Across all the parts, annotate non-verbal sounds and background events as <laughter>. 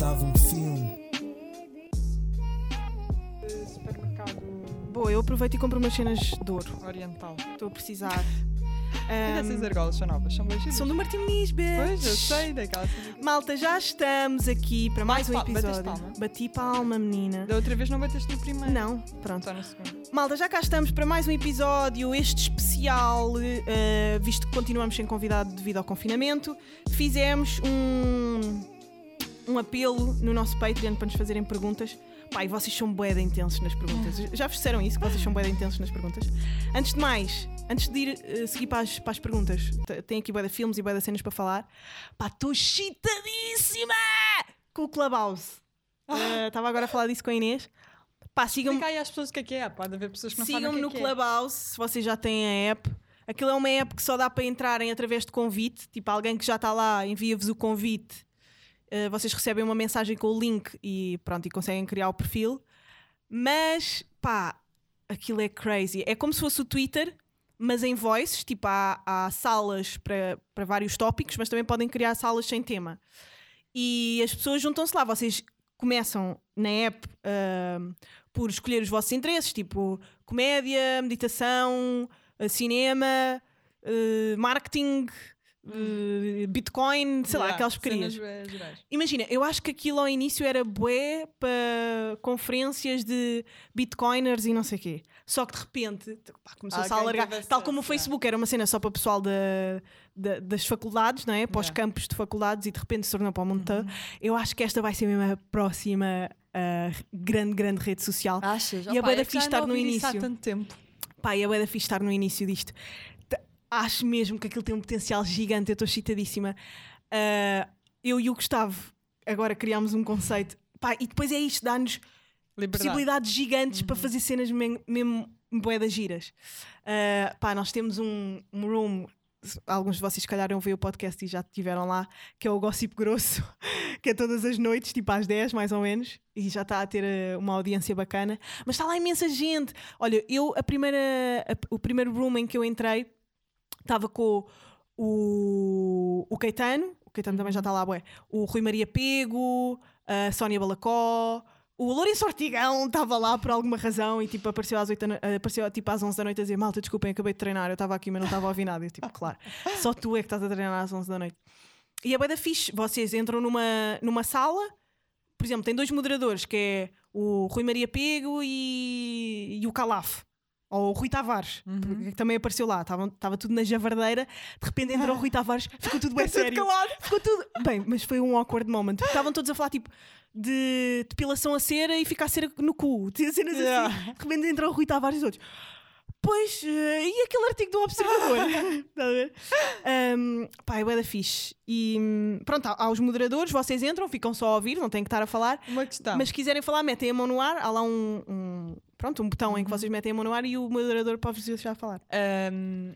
Estava um filme. Supermercado Boa, eu aproveito e compro umas cenas de ouro. oriental. Estou a precisar. E Ahm, essas argolas são novas, são boas. são do Martim bitch. Pois, eu sei daquela. Malta, já estamos aqui para mais um episódio. palma? Bati palma, menina. Da outra vez não bateste no primeiro. Não, pronto. Só no segundo. Malta, já cá estamos para mais um episódio, este especial, eh, visto que continuamos sem convidado devido ao confinamento. Fizemos um, um apelo no nosso Patreon para nos fazerem perguntas. Pai, vocês são de intensos nas perguntas. Já vos disseram isso, que vocês são de intensos nas perguntas? Antes de mais, antes de ir eh, seguir para as, para as perguntas, tenho aqui de filmes e de cenas para falar. Pá, estou excitadíssima com o Clubhouse. Eh, Estava agora a falar disso com a Inês. Pá, sigam-me Explica aí às pessoas o que é que é. Pode haver pessoas que não Sigam-me é no é. Clubhouse se vocês já têm a app. Aquilo é uma app que só dá para entrarem através de convite. Tipo, alguém que já está lá envia-vos o convite. Uh, vocês recebem uma mensagem com o link e pronto, e conseguem criar o perfil. Mas, pá, aquilo é crazy. É como se fosse o Twitter, mas em voices. Tipo, há, há salas para, para vários tópicos, mas também podem criar salas sem tema. E as pessoas juntam-se lá. Vocês começam na app ahm, por escolher os vossos interesses, tipo comédia, meditação, eh, cinema, eh, marketing, Bitcoin, sei lá, Yeah, aquelas cenas, eh, gerais. Imagina, eu acho que aquilo ao início era bué para conferências de bitcoiners e não sei o quê. Só que de repente pá, começou-se a alargar. Tal como o yeah. Facebook era uma cena só para o pessoal da, da- das faculdades, não é? Para os Yeah. campos de faculdades e de repente se tornou para o mundo todo. Uhum. Eu acho que esta vai ser mesmo a próxima ah, grande, grande rede social. Achas? E a Opa, bué da é estar a no início. Há tanto tempo. Pá, e é bué da fixe estar no início disto. Acho mesmo que aquilo tem um potencial gigante, eu estou excitadíssima. Ah, eu e o Gustavo agora criámos um conceito. Pá, e depois é isto, dá-nos possibilidades gigantes para fazer cenas mesmo bué das giras. Ah, pá, nós temos um, um room, alguns de vocês se calhar vão ver o podcast e já estiveram lá, que é o Gossip Grosso, <laughs> que é todas as noites, tipo às 10 mais ou menos, e já está a ter ah, uma audiência bacana. Mas está lá imensa gente. Olha, eu, a primeira, a- o primeiro room em que eu entrei, estava com o, o Caetano, o Caetano também já está lá, bué, o Rui Maria Pego, a Sónia Balacó, o Lourenço Ortigão estava lá por alguma razão e tipo apareceu às, 8 da no- apareceu, tipo, às 11 da noite a dizer malta, desculpem, acabei de treinar, eu estava aqui mas não estava a ouvir nada. Eu, tipo, claro, só tu é que estás a treinar às 11 da noite. E é bué da fixe, vocês entram numa, numa sala, por exemplo, tem dois moderadores, que é o Rui Maria Pego e, e o Calaf. Ou o Rui Tavares, que também apareceu lá, estava tudo na javardeira, de repente entrou o Rui Tavares, ficou tudo bem <laughs> sério. calado. Ficou tudo. Bem, mas foi um awkward moment. Estavam todos a falar tipo de depilação a cera e ficar cera no cu. Cenas Yeah. assim. De repente entrou o Rui Tavares e todos. Pois, eh, e aquele artigo do Observador? Estás <laughs> a ver? Um, pá, é da fixe. E hum, pronto, há, há os moderadores, vocês entram, ficam só a ouvir, não têm que estar a falar. Uma questão. Mas se quiserem falar, metem a mão no ar. Há lá um, um- pronto, um botão em que vocês metem a mão no ar e o moderador pode vos deixar falar. Ahm,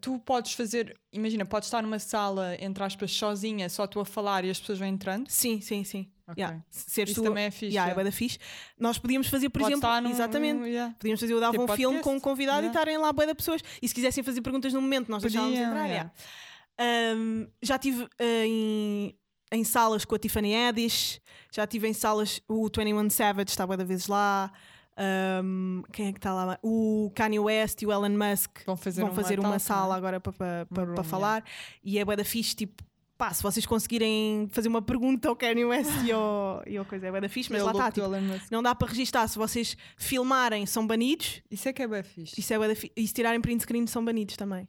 tu podes fazer, imagina, podes estar numa sala, entre aspas, sozinha, só tu a falar e as pessoas vão entrando. Sim, sim, sim. Ok. Yeah. Seres Isso tu- também é fixe. Yeah, é yeah. da fixe. Nós podíamos fazer, por Pode exemplo, num- exatamente. yeah. Podíamos fazer o Dava Tipo um filme com um convidado e estarem lá bué de pessoas. E se quisessem fazer perguntas no momento, nós deixávamos Podiam, entrar. yeah. yeah. Um, já estive em, em salas com a Tiffany Haddish, já estive em salas. O 21 Savage está bué da vezes lá. Um, quem é que está lá? O Kanye West e o Elon Musk Vão fazer vão uma fazer uma sala agora para para- para- para falar. E é bué da fixe, tipo. Pá, se vocês conseguirem fazer uma pergunta ao Kanye West e ao, e ao coisa, é bué da fixe, mas É lá está, tipo, não dá para registar. Se vocês filmarem, são banidos. Isso é que é bem fixe. Isso é bué da fi- E se tirarem print screen, são banidos também.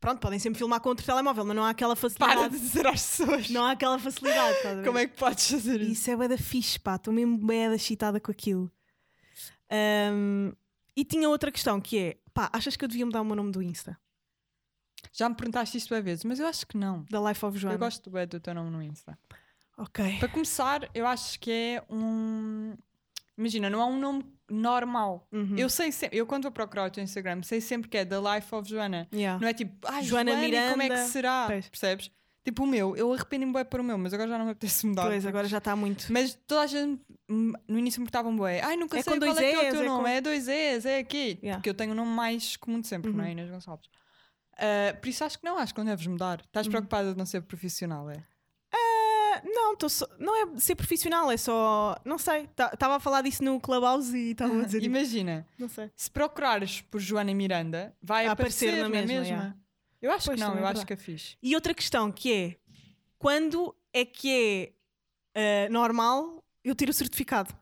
Pronto, podem sempre filmar com outro telemóvel, mas não há aquela <laughs> Para facilidade. de dizer às pessoas. Não há aquela facilidade. <laughs> ver? Como é que podes fazer isso? Isso é bué da fixe, pá. Estou mesmo bué da excitada com aquilo. Ahm, e tinha outra questão que é, pá, achas que eu devia mudar o meu nome do Insta? Já me perguntaste isto bem vezes, mas eu acho que não. Da Life of Joana? Eu gosto bem do teu nome no Insta. Ok. Para começar, eu acho que é um. Imagina, não é um nome normal. Uhum. Eu sei sempre, eu quando vou procurar o teu Instagram, sei sempre que é The Life of Joana. Yeah. Não é tipo, ah, Joana Joana, Joana como é que Miranda. será? Pois. Percebes? Tipo o meu, eu arrependo-me bem para o meu, mas agora já não me apetece mudar. Pois, agora já está muito. Mas toda a gente hum, no início me portavam bué. Ai, nunca É sei qual dois é que é o teu é nome. com- É dois Es, é aqui. Yeah. Porque eu tenho o nome mais comum de sempre, não é? Uhum. Inês Gonçalves. Ah, por isso acho que não, acho que não deves mudar. Estás Uhum. preocupada de não ser profissional, é? Ah, não, só- não é ser profissional, é só. Não sei. Estava a falar disso no Clubhouse e estava a dizer. <laughs> Imagina, não sei. se procurares por Joana Miranda, vai aparecer, aparecer na na mesma, mesma. yeah. Eu acho Pois, que não, eu acho que é fixe. E outra questão que é: quando é que é ah, normal eu ter o certificado?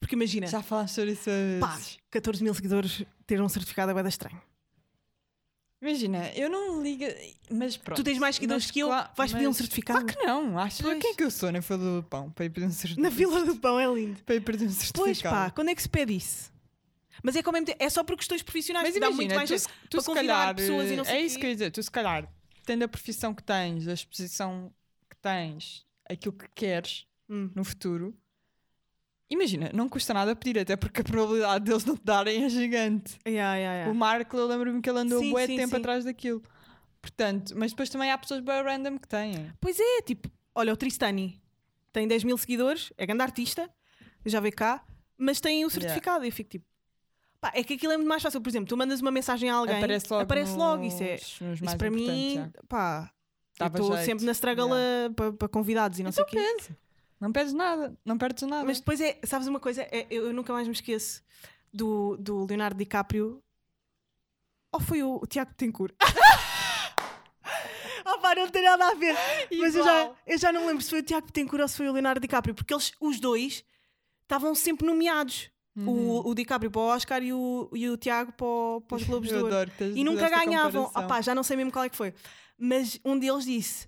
Porque imagina, Já falaste sobre isso pá, antes. 14 mil seguidores ter um certificado é estranho. Imagina, eu não ligo, mas pronto. tu tens mais seguidores mas que eu, vais pedir um certificado? Claro que não, achas Pois. quem é que eu sou na fila do pão para ir pedir um certificado? Na fila do pão é lindo. Para ir pedir um certificado. Pois pá, quando é que se pede isso? Mas é, como é, é só por questões profissionais, Mas que dá muito imagina, mais tu, tu para se calhar, pessoas e não sei é isso que eu ia dizer, tu se calhar, tendo a profissão que tens, a exposição que tens, aquilo que queres Hum. no futuro, imagina, não custa nada pedir, até porque a probabilidade deles não te darem é gigante. Yeah, yeah, yeah. O Marco, eu lembro-me que ele andou Sim, bué sim, tempo sim. atrás daquilo. Portanto, mas depois também há pessoas bem random que têm. Pois é, tipo, olha, o Tristani tem 10 mil seguidores, é grande artista, já veio cá, mas tem o certificado. E eu fico tipo, pá, é que aquilo é muito mais fácil. Por exemplo, tu mandas uma mensagem a alguém, aparece logo, aparece logo. Isso, é, nos- isso mais para importantes, mim, já. pá, eu Dava estou sempre na struggle para, para convidados e não sei o quê. Pede. Não perdes nada, não perdes nada. Mas depois é, sabes uma coisa? É, eu, eu nunca mais me esqueço do, do Leonardo DiCaprio. Ou foi o, o Tiago Tencourt? Ah <laughs> pá, não tem nada a ver. Mas eu já, eu já não lembro se foi o Tiago Tencourt ou se foi o Leonardo DiCaprio, porque eles, os dois, estavam sempre nomeados. Uhum. O, o DiCaprio para o Oscar e o, e o Tiago para, o- para os Globos <laughs> de Ouro. E nunca ganhavam. comparação. Ah pá, já não sei mesmo qual é que foi. Mas um deles disse: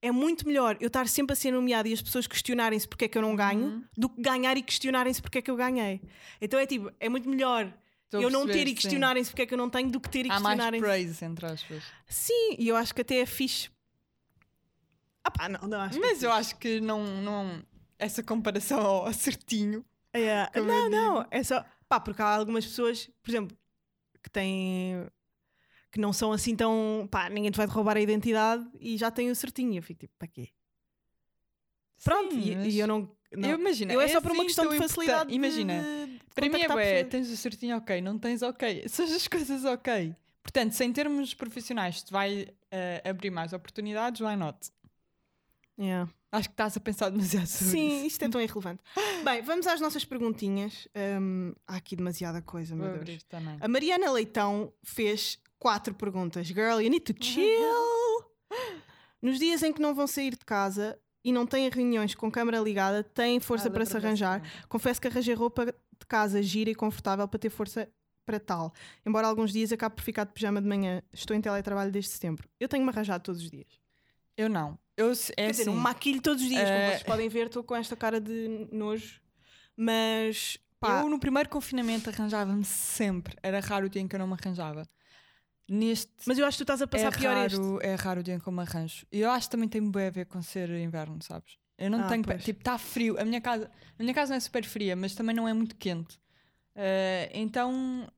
é muito melhor eu estar sempre a ser nomeado e as pessoas questionarem-se porque é que eu não ganho Uhum. do que ganhar e questionarem-se porque é que eu ganhei. Então é tipo, é muito melhor Estou eu não ter e questionarem-se porque é que eu não tenho do que ter e Há mais questionarem-se. praise, entre aspas. Sim, e eu acho que até é fixe. Ah pá, não, não acho. é Mas eu acho que não, não. Essa comparação <laughs> ao certinho. É, <laughs> Como não, não, é só. Pá, porque há algumas pessoas, por exemplo, que têm. que não são assim tão. pá, ninguém te vai roubar a identidade e já têm o certinho. E eu fico tipo, para quê? Pronto, Sim, e, mas e eu não. não. Eu imagino. eu é só por uma questão de facilidade. Imagina. de- Para mim é bué, tens o certinho ok, não tens ok. <laughs> São as coisas ok. Portanto, se em termos profissionais te vai eh, abrir mais oportunidades, why not? Yeah. Acho que estás a pensar demasiado sobre Sim, isso. isto é tão irrelevante. Bem, vamos às nossas perguntinhas. Hum, há aqui demasiada coisa, Vou meu Deus. também. A Mariana Leitão fez quatro perguntas. Girl, you need to <laughs> chill. Nos dias em que não vão sair de casa e não têm reuniões com câmara ligada, têm força Ah, para se arranjar. Confesso que arranjei roupa de casa gira e confortável para ter força para tal. Embora alguns dias acabe por ficar de pijama de manhã. Estou em teletrabalho desde setembro. Eu tenho-me arranjado todos os dias. Eu não. Eu, é Quer dizer, assim, não maquilho todos os dias. Como eh, vocês podem ver, estou com esta cara de nojo. Mas, pá, Eu no primeiro confinamento arranjava-me sempre. Era raro o dia em que eu não me arranjava. Neste mas eu acho que tu estás a passar é pior este. raro, é raro o dia em que eu me arranjo. E eu acho que também tem bem a ver com ser inverno, sabes? Eu não Ah, tenho. pois. Tipo, está frio. A minha, casa, a minha casa não é super fria, mas também não é muito quente. Eh, então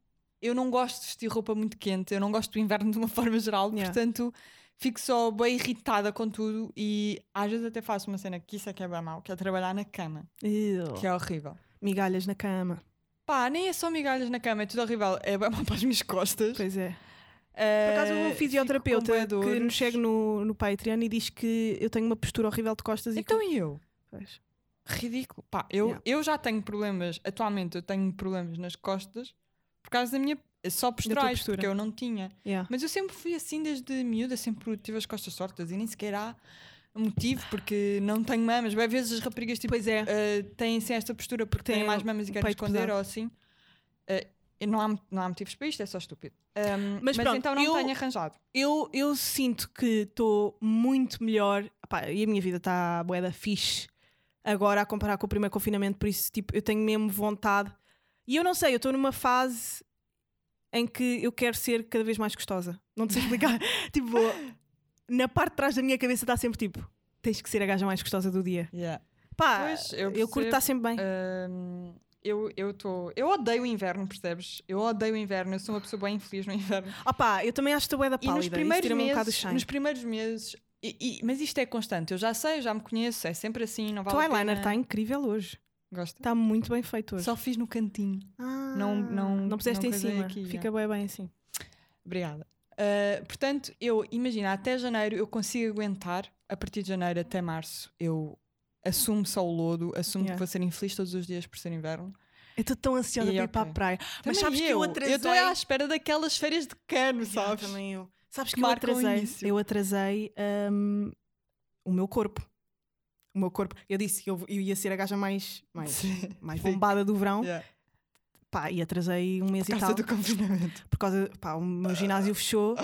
eu não gosto de vestir roupa muito quente. Eu não gosto do inverno de uma <laughs> forma geral. Yeah. Portanto, fico só bem irritada com tudo. E às vezes até faço uma cena que isso é que é bem mau, que é trabalhar na cama, Ew. que é horrível. Migalhas na cama. Pá, nem é só migalhas na cama, é tudo horrível. É bem mau <laughs> para as minhas costas. Pois é. Por Por acaso um fisioterapeuta que nos segue no, no Patreon e diz que eu tenho uma postura horrível de costas e Então que... e eu? Pois. Ridículo. Pá, eu, Yeah. eu já tenho problemas, atualmente eu tenho problemas nas costas por causa da minha. Só posturais, postura. porque eu não tinha. Yeah. Mas eu sempre fui assim desde miúda, sempre tive as costas tortas e nem sequer há motivo, porque não tenho mamas. Às vezes as raparigas tipo, Pois é. eh, têm assim esta postura porque Têm têm mais mamas e querem esconder pesado. ou assim. E não, há, não há motivos para isto, é só estúpido. Um, Mas mas pronto, então não eu- tenho arranjado. Eu, eu sinto que estou muito melhor Epá, e a minha vida está boeda fixe agora a comparar com o primeiro confinamento, por isso tipo, eu tenho mesmo vontade. E eu não sei, eu estou numa fase em que eu quero ser cada vez mais gostosa. Não te sei explicar. <laughs> tipo, na parte de trás da minha cabeça está sempre tipo, tens que ser a gaja mais gostosa do dia. Yeah. Pá, Pois, eu eu, curto percebo. estar sempre bem. Hum, eu, eu, tô, eu odeio o inverno, percebes? Eu odeio o inverno, eu sou uma pessoa bem infeliz no inverno. Opá, eu também acho que estou boeda E nos pálida. primeiros, um o meses, shine. nos primeiros meses, e- e- mas isto é constante, eu já sei, eu já me conheço, é sempre assim, não O vale a eyeliner está incrível hoje. Gosta? Está muito bem feito hoje. Só fiz no cantinho. Ah, não- não- não puseste não em cima. aqui, Fica bem, bem assim. Obrigada. Uh, portanto, eu imagino, até janeiro eu consigo aguentar, a partir de janeiro até março eu assume só o lodo, assume Yeah. que vou ser infeliz todos os dias por ser inverno. Eu estou tão ansiosa E para ir para a praia. Mas Também sabes que eu atrasei. estou à espera daquelas férias de cano, sabes? também eu. Sabes que Que eu atrasei, eu atrasei hum, o meu corpo. O meu corpo. Eu disse que eu, eu ia ser a gaja mais, mais, Sim. mais Sim. bombada do verão. Yeah. Pá, e atrasei um mês Por e causa tal. do confinamento. Por causa, pá, o meu ginásio fechou.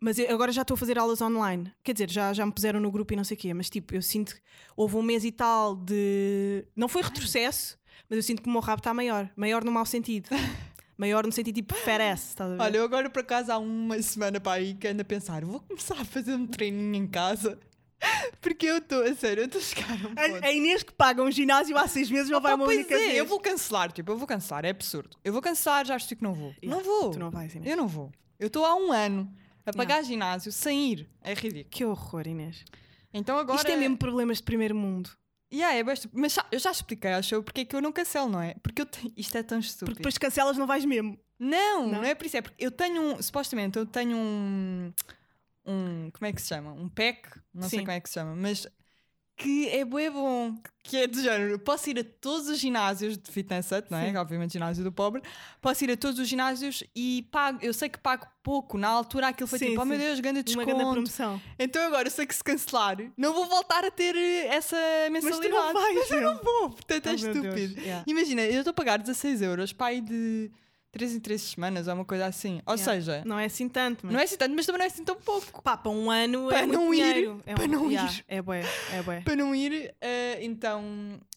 Mas eu agora já estou a fazer aulas online. Quer dizer, já, já me puseram no grupo e não sei o quê. Mas tipo, eu sinto que houve um mês e tal de. Não foi retrocesso, mas eu sinto que o meu rabo está maior. Maior no mau sentido. maior no sentido tipo ass, estás a ver? Olha, eu agora por acaso há uma semana para aí que ando a pensar, vou começar a fazer um treininho em casa. <laughs> Porque eu estou, a sério, eu estou a chegar a um ponto. A, Inês que paga um ginásio há seis meses não vai uma pois única é, vez. eu vou cancelar, tipo, eu vou cancelar, é absurdo. Eu vou cancelar, já estou que não vou. Yeah, não vou. Tu não vais, Inês. Eu não vou. Eu estou há um ano a pagar ginásio sem ir. É ridículo. Que horror, Inês. Então agora. Isto é mesmo problemas de primeiro mundo. Yeah, é besta- Mas já- eu já expliquei ao show porque é que eu não cancelo, não é? Porque eu tenho... isto é tão estúpido. Porque depois cancelas não vais mesmo. Não, Não? não, é por isso. É porque eu tenho um. Supostamente eu tenho um. Um. Como é que se chama? Um pack. Não sei Sim. como é que se chama, mas. Que é bué bom. Que é de género. Posso ir a todos os ginásios de fitness hut, não é? Sim. Obviamente, ginásio do pobre. Posso ir a todos os ginásios e pago. Eu sei que pago pouco. Na altura aquilo foi Sim, tipo, oh meu sim. Deus, grande Uma desconto. grande promoção. Então agora eu sei que se cancelar, não vou voltar a ter eh, essa Mas tu mensalidade. não vais, Mas eu meu. não vou. Portanto, é Oh, meu Deus. estúpido. Yeah. Imagina, eu estou a pagar 16 euros para ir de 3 em 3 semanas ou uma coisa assim. Ou Yeah. seja, Não é assim tanto, mas... não é assim tanto, mas também não é assim tão pouco. Pá, para um ano Para é muito não ir, dinheiro. É para um- não Yeah, ir. É bué, é bué. Para não ir, eh, então,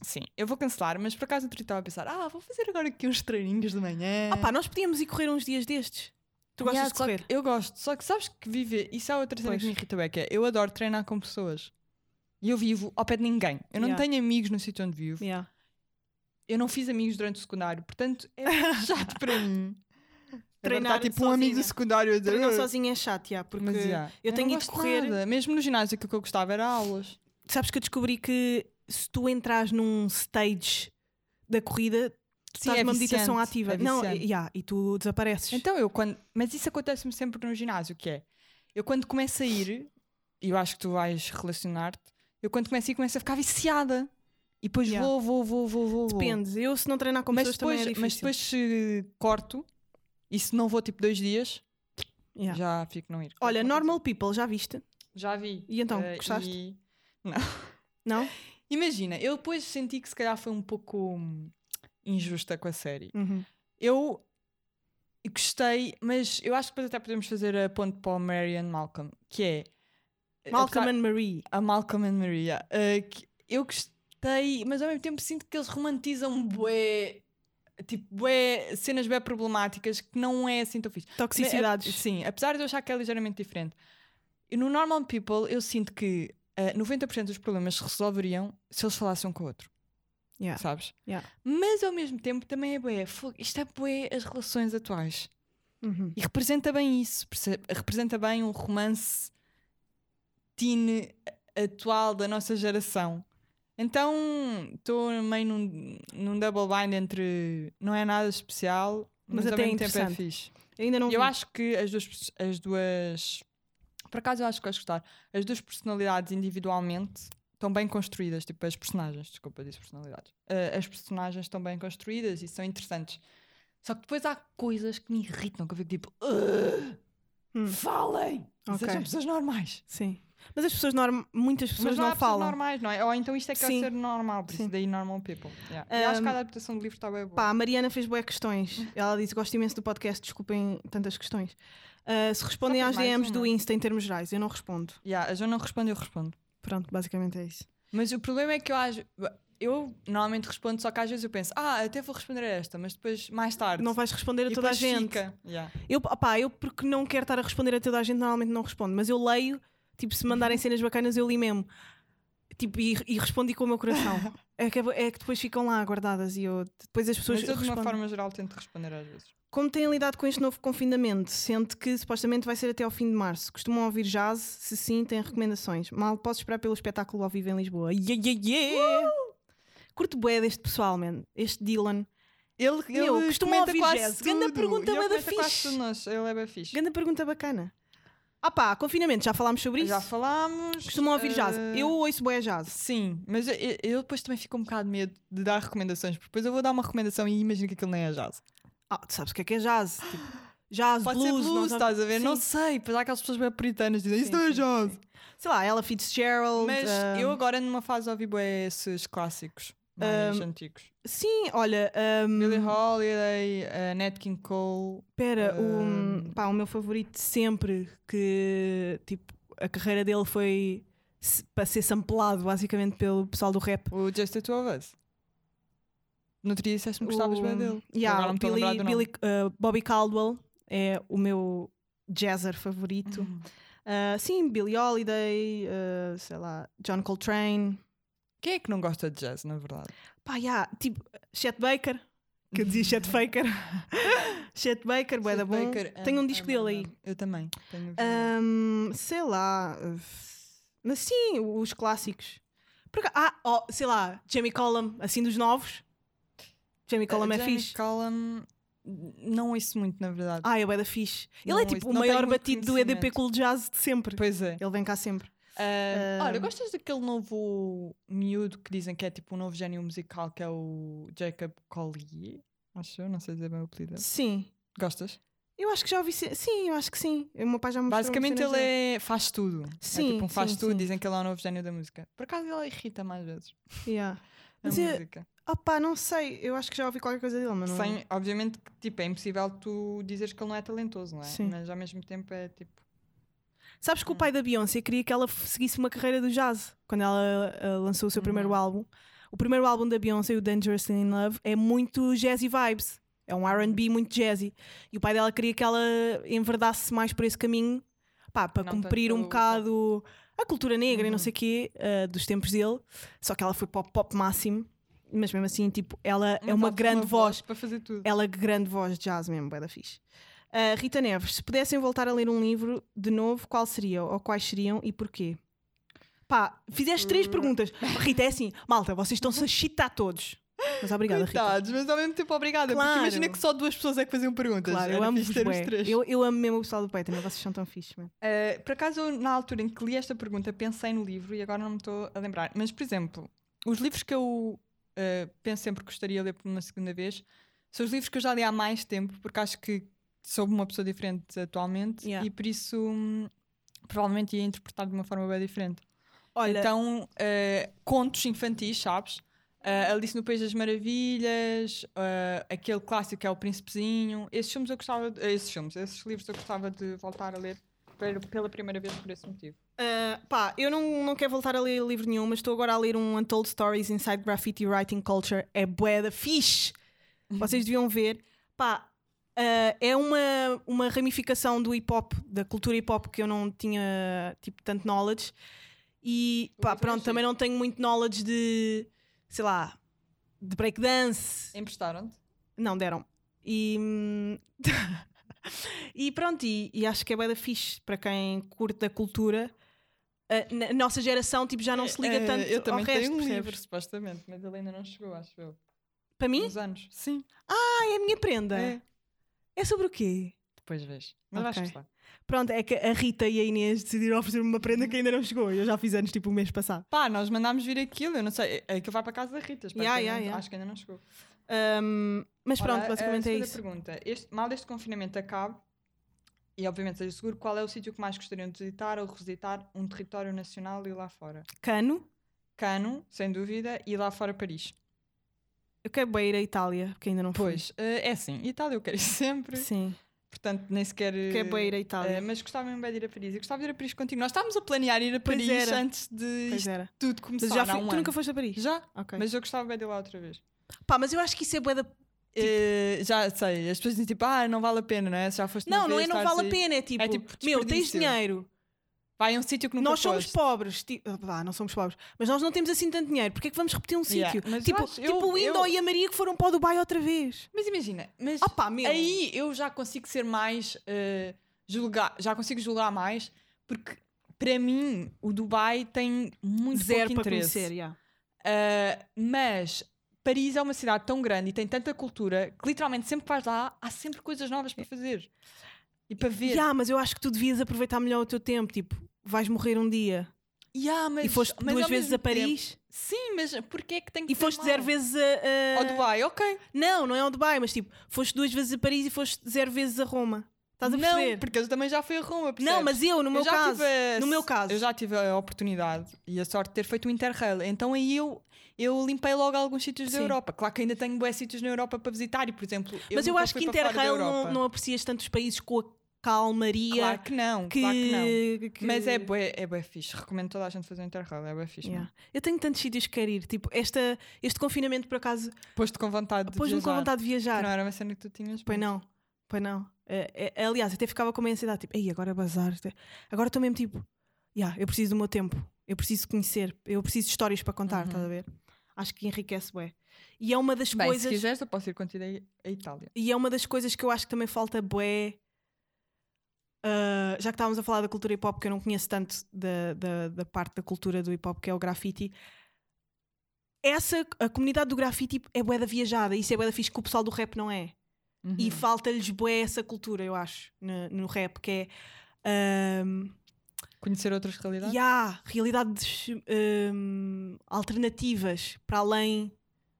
sim, eu vou cancelar, mas por acaso eu estava a pensar, ah, vou fazer agora aqui uns treininhos de manhã. Ah pá, nós podíamos ir correr uns dias destes. Tu gostas Yeah, de correr? Eu gosto, só que sabes que viver, isso é outra cena Pois. que me irrita, bem, que é, eu adoro treinar com pessoas. E eu vivo ao pé de ninguém. Eu não Yeah. tenho amigos no sítio onde vivo. Yeah. Eu não fiz amigos durante o secundário, portanto é <laughs> chato para mim. Treinar está tipo um amigo do sozinha. secundário a dizer. Treinar sozinha é chato, porque mas, eu tenho ido correr- nada. Mesmo no ginásio, aquilo que eu gostava era aulas. sabes que eu descobri que se tu entras num stage da corrida, tu Sim, estás é numa meditação viciante, ativa. é não, viciante. yeah, e tu desapareces. Então eu quando. Mas isso acontece-me sempre no ginásio, que é. Eu quando começo a ir, e eu acho que tu vais relacionar-te, eu quando começo a ir começo a ficar viciada. E depois Yeah. vou, vou, vou, vou, vou. vou. Depende. Eu, se não treinar com Mas pessoas, depois, também é mas depois se corto, e se não vou tipo dois dias, Yeah. já fico não ir. Olha, Normal People, já viste? Já vi. E então, Eh, gostaste? e- <laughs> Não? Imagina, eu depois senti que se calhar foi um pouco injusta com a série. Uhum. Eu gostei, mas eu acho que depois até podemos fazer a ponte para o Marian Malcolm, que é Malcolm apesar- and Marie. a Malcolm and Maria. eh, que mas ao mesmo tempo sinto que eles romantizam bué, tipo, bué, cenas bué problemáticas que não é assim tão fixe. Toxicidades. A- Sim, apesar de eu achar que é ligeiramente diferente. E no Normal People eu sinto que eh, 90% dos problemas se resolveriam se eles falassem um com o outro, Yeah. sabes? Yeah. Mas ao mesmo tempo também é bué, isto é bué as relações atuais. Uhum. E representa bem isso, representa bem um romance teen atual da nossa geração. Então estou meio num, num double bind entre não é nada especial, Mas mas, ao até é mesmo tempo é fixe. Ainda não Eu vi. acho que as duas, as duas. Por acaso eu acho que vais gostar. As duas personalidades individualmente estão bem construídas. Tipo, as personagens, desculpa, disse personalidades. Uh, as personagens estão bem construídas e são interessantes. Só que depois há coisas que me irritam, que eu fico tipo. "Ugh, Hum. Falem! Ok. Sejam pessoas normais. Sim. Mas as pessoas norm... muitas pessoas Mas não, não, há pessoas falam. normais, não é? Ou então isto é que Sim. ser normal, por Sim. isso daí normal people. Yeah. E acho que a Um, adaptação do livro está bem boa. Pá, a Mariana fez boas questões. <laughs> Ela disse: Gosto imenso do podcast, desculpem tantas questões. Ah, se respondem às DMs do. Insta em termos gerais, eu não respondo. Yeah, a Joana não responde, eu respondo. Pronto, basicamente é isso. Mas o problema é que eu acho. Eu normalmente respondo, só que às vezes eu penso, ah, até vou responder a esta, mas depois, mais tarde. Não vais responder a e toda a gente. Fica. Yeah. Eu, opá, eu, porque não quero estar a responder a toda a gente, normalmente não respondo. Mas eu leio, tipo, se mandarem cenas bacanas, eu li mesmo. Tipo, e, e respondi com o meu coração. <laughs> é, que, é que depois ficam lá guardadas e eu. Depois as pessoas Mas eu, de uma forma geral, tento responder às vezes. Como têm lidado com este novo confinamento? Sente que supostamente vai ser até ao fim de março. Costumam ouvir jazz? Se sim, têm recomendações. Mal posso esperar pelo espetáculo ao vivo em Lisboa. Yeah, yeah, yeah! Curto bué deste pessoal, man. Este Dylan. Ele, Meu, ele costuma ouvir quase jazz. tudo. Ganda pergunta ele bué da fixe. nós. Ele é bem fixe. Grande pergunta bacana. Ah pá, confinamento, já falámos sobre isso? Já falámos. Costumam ouvir jazz. eh, Eu ouço boé jazz. Sim, mas eu, eu depois também fico um bocado de medo de dar recomendações, porque depois eu vou dar uma recomendação e imagino que aquilo nem é jazz. Ah, tu sabes o que é que é jazz? Tipo, jazz, Pode blues, ser não blues, sabe- estás a ver? Não Sim. sei, pois há aquelas pessoas bem puritanas que dizem isso não é jazz. sim. Sei lá, ela Fitzgerald. Mas ah, eu agora numa fase ouvi bué esses clássicos mais Um, antigos. Sim, olha. Um, Billie Holiday, uh, Nat King Cole. Pera, Um, o, pá, o meu favorito sempre, que tipo, a carreira dele foi se- para ser samplado basicamente pelo pessoal do rap. O Just the Two of Us. No outro dia disseste-me que gostavas bem dele. Yeah, Billy. Billy- uh, Bobby Caldwell é o meu jazzer favorito. Uhum. Uh, sim, Billie Holiday, uh, sei lá, John Coltrane. Quem é que não gosta de jazz, na verdade? Pá, yeah, tipo, Chet Baker, que eu dizia Chet Faker. <laughs> Chet Baker, bué da bom. Baker, Tenho um am- disco am- dele aí. am- Eu também. Hum, sei lá. uh, Mas sim, os clássicos. Por aca- ah, oh, sei lá, Jamie Collum, assim dos novos. Jamie Collum é Jamie fixe. Cullum, não ouço muito, na verdade. Ah, é bué da fixe. Ele Não, é tipo isso- o maior batido do EDP. Cool Jazz de sempre. Pois é. Ele vem cá sempre. Ah, olha, gostas daquele novo miúdo que dizem que é tipo um novo gênio musical que é o Jacob Collier? Acho eu, não sei dizer bem o apelido. Sim. Gostas? Eu acho que já ouvi. Sim, eu acho que sim. O meu pai já me Basicamente ele é, faz tudo. Sim, é tipo um faz sim, tudo, sim. dizem que ele é o novo gênio da música. Por acaso ele irrita mais vezes. Yeah. A Mas é- música. Opá, não sei. Eu acho que já ouvi qualquer coisa dele, mas não. Sem, obviamente que tipo, é impossível tu dizeres que ele não é talentoso, não é? Sim. Mas ao mesmo tempo é tipo. Sabes que o pai da Beyoncé queria que ela seguisse uma carreira do jazz quando ela ah, lançou o seu primeiro Uhum. álbum. O primeiro álbum da Beyoncé, o Dangerously in Love, é muito jazzy vibes. É um RB muito jazzy. E o pai dela queria que ela enverdasse mais por esse caminho pá, para Não cumprir um bocado a cultura negra e não Uhum. sei o quê ah, dos tempos dele. Só que ela foi para o pop máximo. Mas mesmo assim, tipo, ela é uma ela tem grande voz. para fazer tudo. Ela é grande voz de jazz mesmo, bué da fixe. Ah, Rita Neves, se pudessem voltar a ler um livro de novo, qual seria? Ou quais seriam e porquê? Pá, fizeste três Uh. perguntas. Rita, é assim, malta, vocês estão-se a chitar todos. Mas obrigada, Rita. Coitados, mas ao mesmo tempo obrigada. Claro. Porque imagina que só duas pessoas é que faziam perguntas. Claro, eu fixe ter os três. Eu, eu amo mesmo o pessoal do Patreon, vocês são tão fixes, mano. Uh, por acaso, eu, na altura em que li esta pergunta, pensei no livro e agora não me estou a lembrar. Mas, por exemplo, os livros que eu uh, penso sempre que gostaria de ler por uma segunda vez são os livros que eu já li há mais tempo, porque acho que sou uma pessoa diferente atualmente Yeah. e por isso hum, provavelmente ia interpretar de uma forma bem diferente. Olha, Então, uh, contos infantis, sabes? Uh, Alice no País das Maravilhas, uh, aquele clássico que é O Príncipezinho. Esses filmes eu gostava, de, esses filmes, esses livros eu gostava de voltar a ler pela primeira vez por esse motivo. ah, pá, eu não, não quero voltar a ler livro nenhum, mas estou agora a ler um Untold Stories Inside Graffiti Writing Culture. É bué da fixe. <laughs> Vocês deviam ver. Pá, ah, é uma, uma ramificação do hip hop, da cultura hip hop que eu não tinha tipo tanto knowledge. E pá, é pronto, também não tenho muito knowledge de, sei lá, de breakdance. Emprestaram-te? Não, deram. E, hum, <laughs> e pronto, e, e acho que é da fixe para quem curte da cultura. A, na- a nossa geração tipo, já não se liga Eh, tanto Eu também ao resto, tenho um percebes? livro, supostamente, mas ele ainda não chegou, acho eu. Para mim? Uns anos. Sim. Ah, é a minha prenda. É. É sobre o quê? Depois vês. Mas vais Ok. gostar. Pronto, é que a Rita e a Inês decidiram oferecer-me uma prenda que ainda não chegou. Eu já fiz anos tipo o mês passado. Pá, nós mandámos vir aquilo, eu não sei. Aquilo vai para a casa da Rita. Yeah, que yeah, ainda- yeah. Acho que ainda não chegou. Hum, mas pronto, Ora, basicamente a é isso. pergunta. Este, mal este confinamento acabe, e obviamente seja seguro, qual é o sítio que mais gostariam de visitar ou revisitar um território nacional e lá fora? Cano, Cano, sem dúvida, e lá fora Paris. Eu quero bem ir à Itália, que ainda não fui. Pois, eh, é assim, Itália eu quero ir <laughs> sempre, Sim, portanto nem sequer... eh, quero bem ir à Itália. eh, mas gostava mesmo bem de ir a Paris. Eu gostava de ir a Paris contigo. Nós estávamos a planear ir a Paris antes de tudo começar Mas já fui, um tu ano. nunca foste a Paris? Já, Ok. mas eu gostava bem de ir lá outra vez. Pá, mas eu acho que isso é bué da... Eh, já sei, as pessoas dizem tipo, ah, não vale a pena, não é? Se Já foste Não, não é não vale a aí- pena, é tipo, tipo meu, tens dinheiro, Vai a um sítio que nunca nós somos foste. pobres, ti- ah, vá, não somos pobres, mas nós não temos assim tanto dinheiro, porque é que vamos repetir um Yeah, sítio? mas eu Tipo, acho- tipo eu- o Indo eu- e a Maria que foram para o Dubai outra vez. Mas imagina, mas Opa, meu. aí eu já consigo ser mais eh, julgar, já consigo julgar mais, porque para mim o Dubai tem muito Zero pouco para interesse. conhecer, yeah. Uh, mas Paris é uma cidade tão grande e tem tanta cultura que literalmente sempre que vais lá há sempre coisas novas para fazer. E para ver. Yeah, mas eu acho que tu devias aproveitar melhor o teu tempo. Tipo, vais morrer um dia Yeah, mas, e foste mas duas vezes a Paris tempo- Sim, mas porquê é que tem que e foste zero vezes a. a- Ao Dubai, ok. Não, não é ao Dubai, mas tipo, foste duas vezes a Paris e foste zero vezes a Roma. Estás a não, porque eu também já fui a Roma. Não, percebes? mas eu, no meu Eu caso. a- no meu caso. Eu já tive a oportunidade e a sorte de ter feito o Interrail. Então aí eu, eu limpei logo alguns sítios da Sim. Europa. Claro que ainda tenho bué sítios na Europa para visitar e, por exemplo, eu mas eu acho que da Interrail não, não aprecias tantos países com a calmaria Claro que não, que, claro que não. que- Mas é bué, é bué fixe. Recomendo toda a gente fazer o Interrail, é bué fixe. Yeah. Eu tenho tantos sítios que quero ir. Tipo, esta, este confinamento, por acaso, Pôs-te com vontade de viajar. com vontade de viajar. Não era uma cena que tu tinhas. Pois não, pois não. É, é, aliás, até ficava com uma ansiedade, tipo, ei, agora bazar. é-" Agora estou mesmo tipo, yeah, eu preciso do meu tempo, eu preciso conhecer, eu preciso de histórias para contar, Uhum. estás a ver? Acho que enriquece bué. E é uma das Bem, se coisas. quiseres, eu posso ir contigo a a Itália. E é uma das coisas que eu acho que também falta bué. Ah, já que estávamos a falar da cultura hip hop, que eu não conheço tanto da, da, da parte da cultura do hip hop, que é o graffiti. Essa, a comunidade do graffiti é bué da viajada, isso é bué da fixe que o pessoal do rap não é. Uhum. E falta-lhes bué essa cultura, eu acho, no, no rap, que é. ahm, Conhecer outras realidades? e há realidades hum, alternativas para além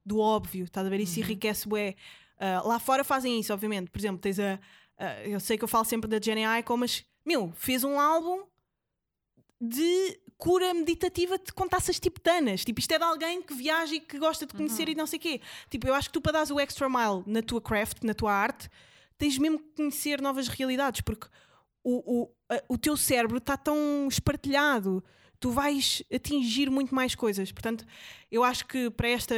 do óbvio, estás a ver? Isso Uhum. enriquece bué. Ah, lá fora fazem isso, obviamente. Por exemplo, tens a. a- eu sei que eu falo sempre da Jenny Aiko, mas, meu, fez um álbum de cura meditativa de com taças tibetanas. Tipo, isto é de alguém que viaja e que gosta de conhecer Uhum. e não sei o quê. Tipo, eu acho que tu para dares o extra mile na tua craft, na tua arte, tens mesmo que conhecer novas realidades, porque o, o, a- o teu cérebro está tão espartilhado, tu vais atingir muito mais coisas. Portanto, eu acho que para esta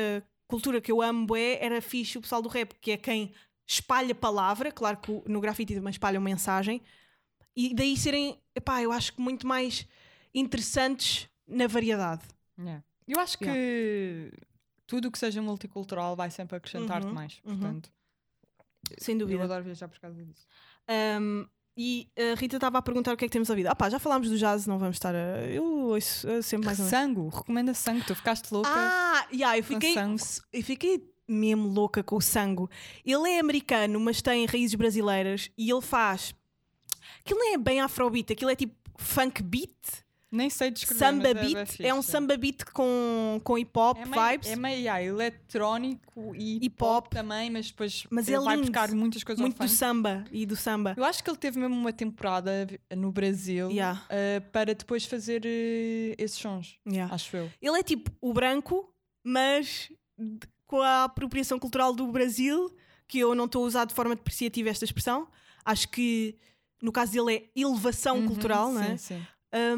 cultura que eu amo, bué, era fixe o pessoal do rap, que é quem espalha palavra, claro que no grafite também espalham mensagem, e daí serem, epá, eu acho que muito mais interessantes na variedade. Yeah. Eu acho que tudo o que seja multicultural vai sempre acrescentar-te Uhum, mais. uhum. Portanto, Sem eu dúvida. adoro viajar por causa disso. Um, e a Rita estava a perguntar o que é que temos ouvido. Ah pá, já falámos do jazz, não vamos estar a... Eu ouço uh, sempre mais ou menos. Sangue, recomenda sangue. Tu ficaste louca. Ah, yeah, eu fiquei, eu fiquei mesmo louca com o sangue. Ele é americano, mas tem raízes brasileiras e ele faz. Aquilo não é bem afrobeat, aquilo é tipo funk beat, Nem sei descrever. samba é, beat. É, um samba beat com, com hip hop É meio, vibes. é meio yeah, eletrónico e Hip hop. também, mas depois Mas ele é vai buscar muitas coisas muito do funk. samba e do samba. Eu acho que ele teve mesmo uma temporada no Brasil Yeah, eh, para depois fazer eh, esses sons, yeah. acho eu. Ele é tipo o branco, mas com a apropriação cultural do Brasil, que eu não estou a usar de forma depreciativa esta expressão. Acho que no caso dele é elevação Uhum, cultural, não é? Sim, sim.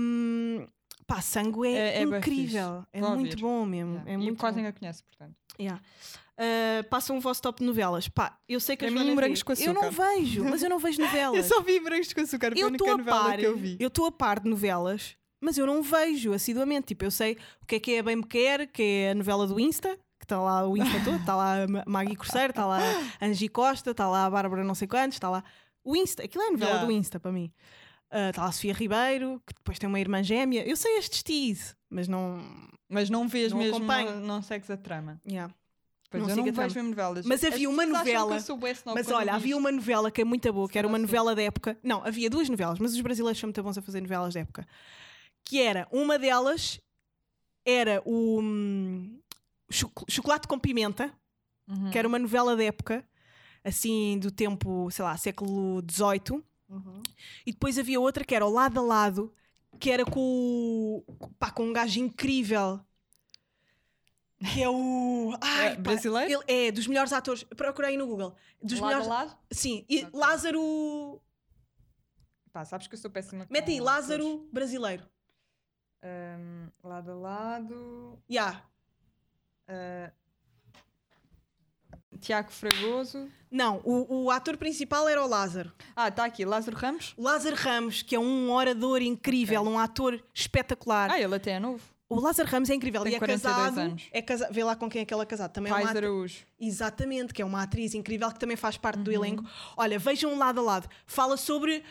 Hum, pá, sangue é, É- é incrível. É Vou muito ouvir. bom mesmo. Yeah. É e muito quase ninguém conhece, portanto. Yeah. Uh, passam o vosso top de novelas. Pá, eu sei que a mim, Morangos com Eu não Açúcar. vejo, mas eu não vejo <laughs> novelas. Eu só vi Brancos com Açúcar, a eu única estou a novela par, que eu vi. eu estou a par de novelas, mas eu não vejo assiduamente. Tipo, eu sei o que é que é Bem Me Quer, que é a novela do Insta, está lá o Insta todo, está lá a Ma- Maggie Corseiro, está lá a Angie Costa, está lá a Bárbara não sei quantos, está lá o Insta, aquilo é a novela Yeah. do Insta para mim. Ah, Está lá a Sofia Ribeiro, que depois tem uma irmã gêmea. Eu sei estes tease, mas não. Mas não vês Não mesmo, acompanho. não, não segues a trama. Yeah. Pois Não eu não vejo mesmo novelas. Mas As havia uma acham que novela- Mas olha, havia isto. uma novela que é muito boa, que era uma novela da época. Não, havia duas novelas, mas os brasileiros são muito bons a fazer novelas da época. Que era, uma delas era o hum, Chocolate com Pimenta, Uhum. que era uma novela da época, assim, do tempo, sei lá, século XVIII. Uhum. E depois havia outra que era o Lado a Lado, que era com, pá, com um gajo incrível. Que é o. <laughs> Ai, É pá, brasileiro? ele é dos melhores atores. Procurei no Google. Dos lado melhores. a lado? Sim, e Ok. Lázaro. Pá, sabes que eu sou péssima Mete aí. Lázaro brasileiro. Ahm, lado a lado. Ya. Ah, Tiago Fragoso. Não, o, o ator principal era o Lázaro. Ah, está aqui, Lázaro Ramos. Lázaro Ramos, que é um orador incrível, Ok. um ator espetacular. Ah, ele até é novo. O Lázaro Ramos é incrível Tem e é 42 casado. anos. É casa... Vê lá com quem é que ele é casado. Também é uma Pais Araújo. Exatamente, que é uma atriz incrível que também faz parte do Uhum. elenco. Olha, vejam um lado a lado. Fala sobre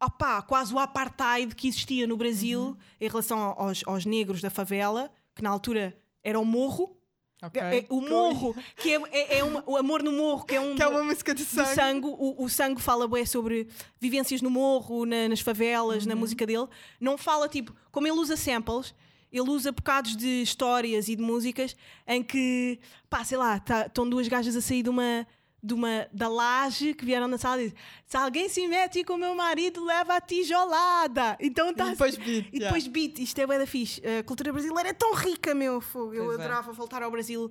opá, quase o apartheid que existia no Brasil Uhum. em relação aos, aos negros da favela, que na altura era o morro. Ok. É- o morro, que é, é, é uma- o amor no morro, que é um Que é uma música de sangue. sangue. O, o sangue fala bué sobre vivências no morro, na- nas favelas, Uhum. na música dele. Não fala tipo, como ele usa samples, ele usa bocados de histórias e de músicas em que, pá, sei lá, tá- estão duas gajas a sair de uma. De uma, da laje que vieram na sala e dizem se alguém se mete com o meu marido leva a tijolada então E está depois beat. e depois beat, isto é bué da fixe. A cultura brasileira é tão rica, meu fogo. Eu Pois é. adorava voltar ao Brasil.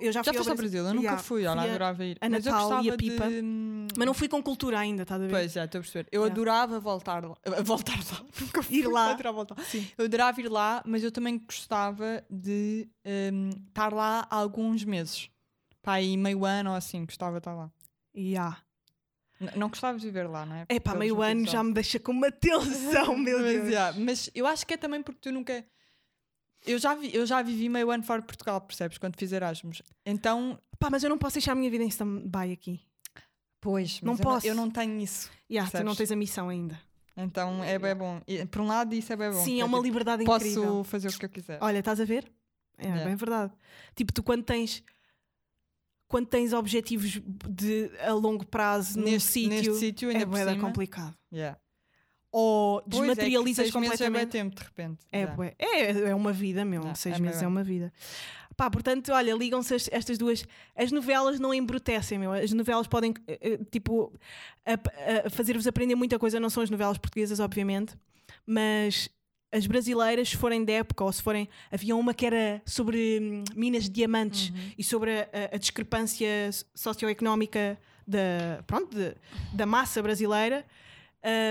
Eu já, Já foste ao Brasil? Eu nunca Yeah, fui, olha, fui a- adorava ir. a Mas Natal e a Pipa. de... hum, Mas não fui com cultura ainda, estás a ver? Pois, já estou a perceber. Eu Yeah. adorava voltar lá. <laughs> Voltar lá. <laughs> Nunca fui Ir lá. Eu adorava ir lá, mas eu também gostava de hum, estar lá há alguns meses. Pá, aí meio ano ou assim, gostava de estar lá. Yeah. N- não gostava de viver lá, não é? É pá, meio ano já me deixa com uma <laughs> tensão, meu mas, Deus. yeah, mas eu acho que é também porque tu nunca. Eu já, vi, eu já vivi meio ano fora de Portugal, percebes? Quando fiz Erasmus. Então. Pá, mas eu não posso deixar a minha vida em stand-by aqui. Pois, Não eu posso. Eu não tenho isso. Yeah, tu não tens a missão ainda. Então é bem bom. E, por um lado, isso é bem bom. Sim, é uma liberdade Posso incrível. fazer o que eu quiser. Olha, estás a ver? É Yeah. bem verdade. Tipo, tu quando tens quando tens objetivos de a longo prazo num neste, neste sítio, sítio, é cima. complicado. Yeah. Ou Pois, é desmaterializas seis meses é completamente. tempo, de repente. É, Yeah. é, é uma vida, meu. Seis é meses é mesmo. uma vida. Pá, portanto, olha, ligam-se as- estas duas. As novelas não embrutecem, meu. As novelas podem, eh, eh, tipo, a- fazer-vos aprender muita coisa. Não são as novelas portuguesas, obviamente, mas as brasileiras, se forem de época, ou se forem. Havia uma que era sobre hum, minas de diamantes Uhum. e sobre a, a- discrepância so- socioeconómica da, pronto, de- da massa brasileira,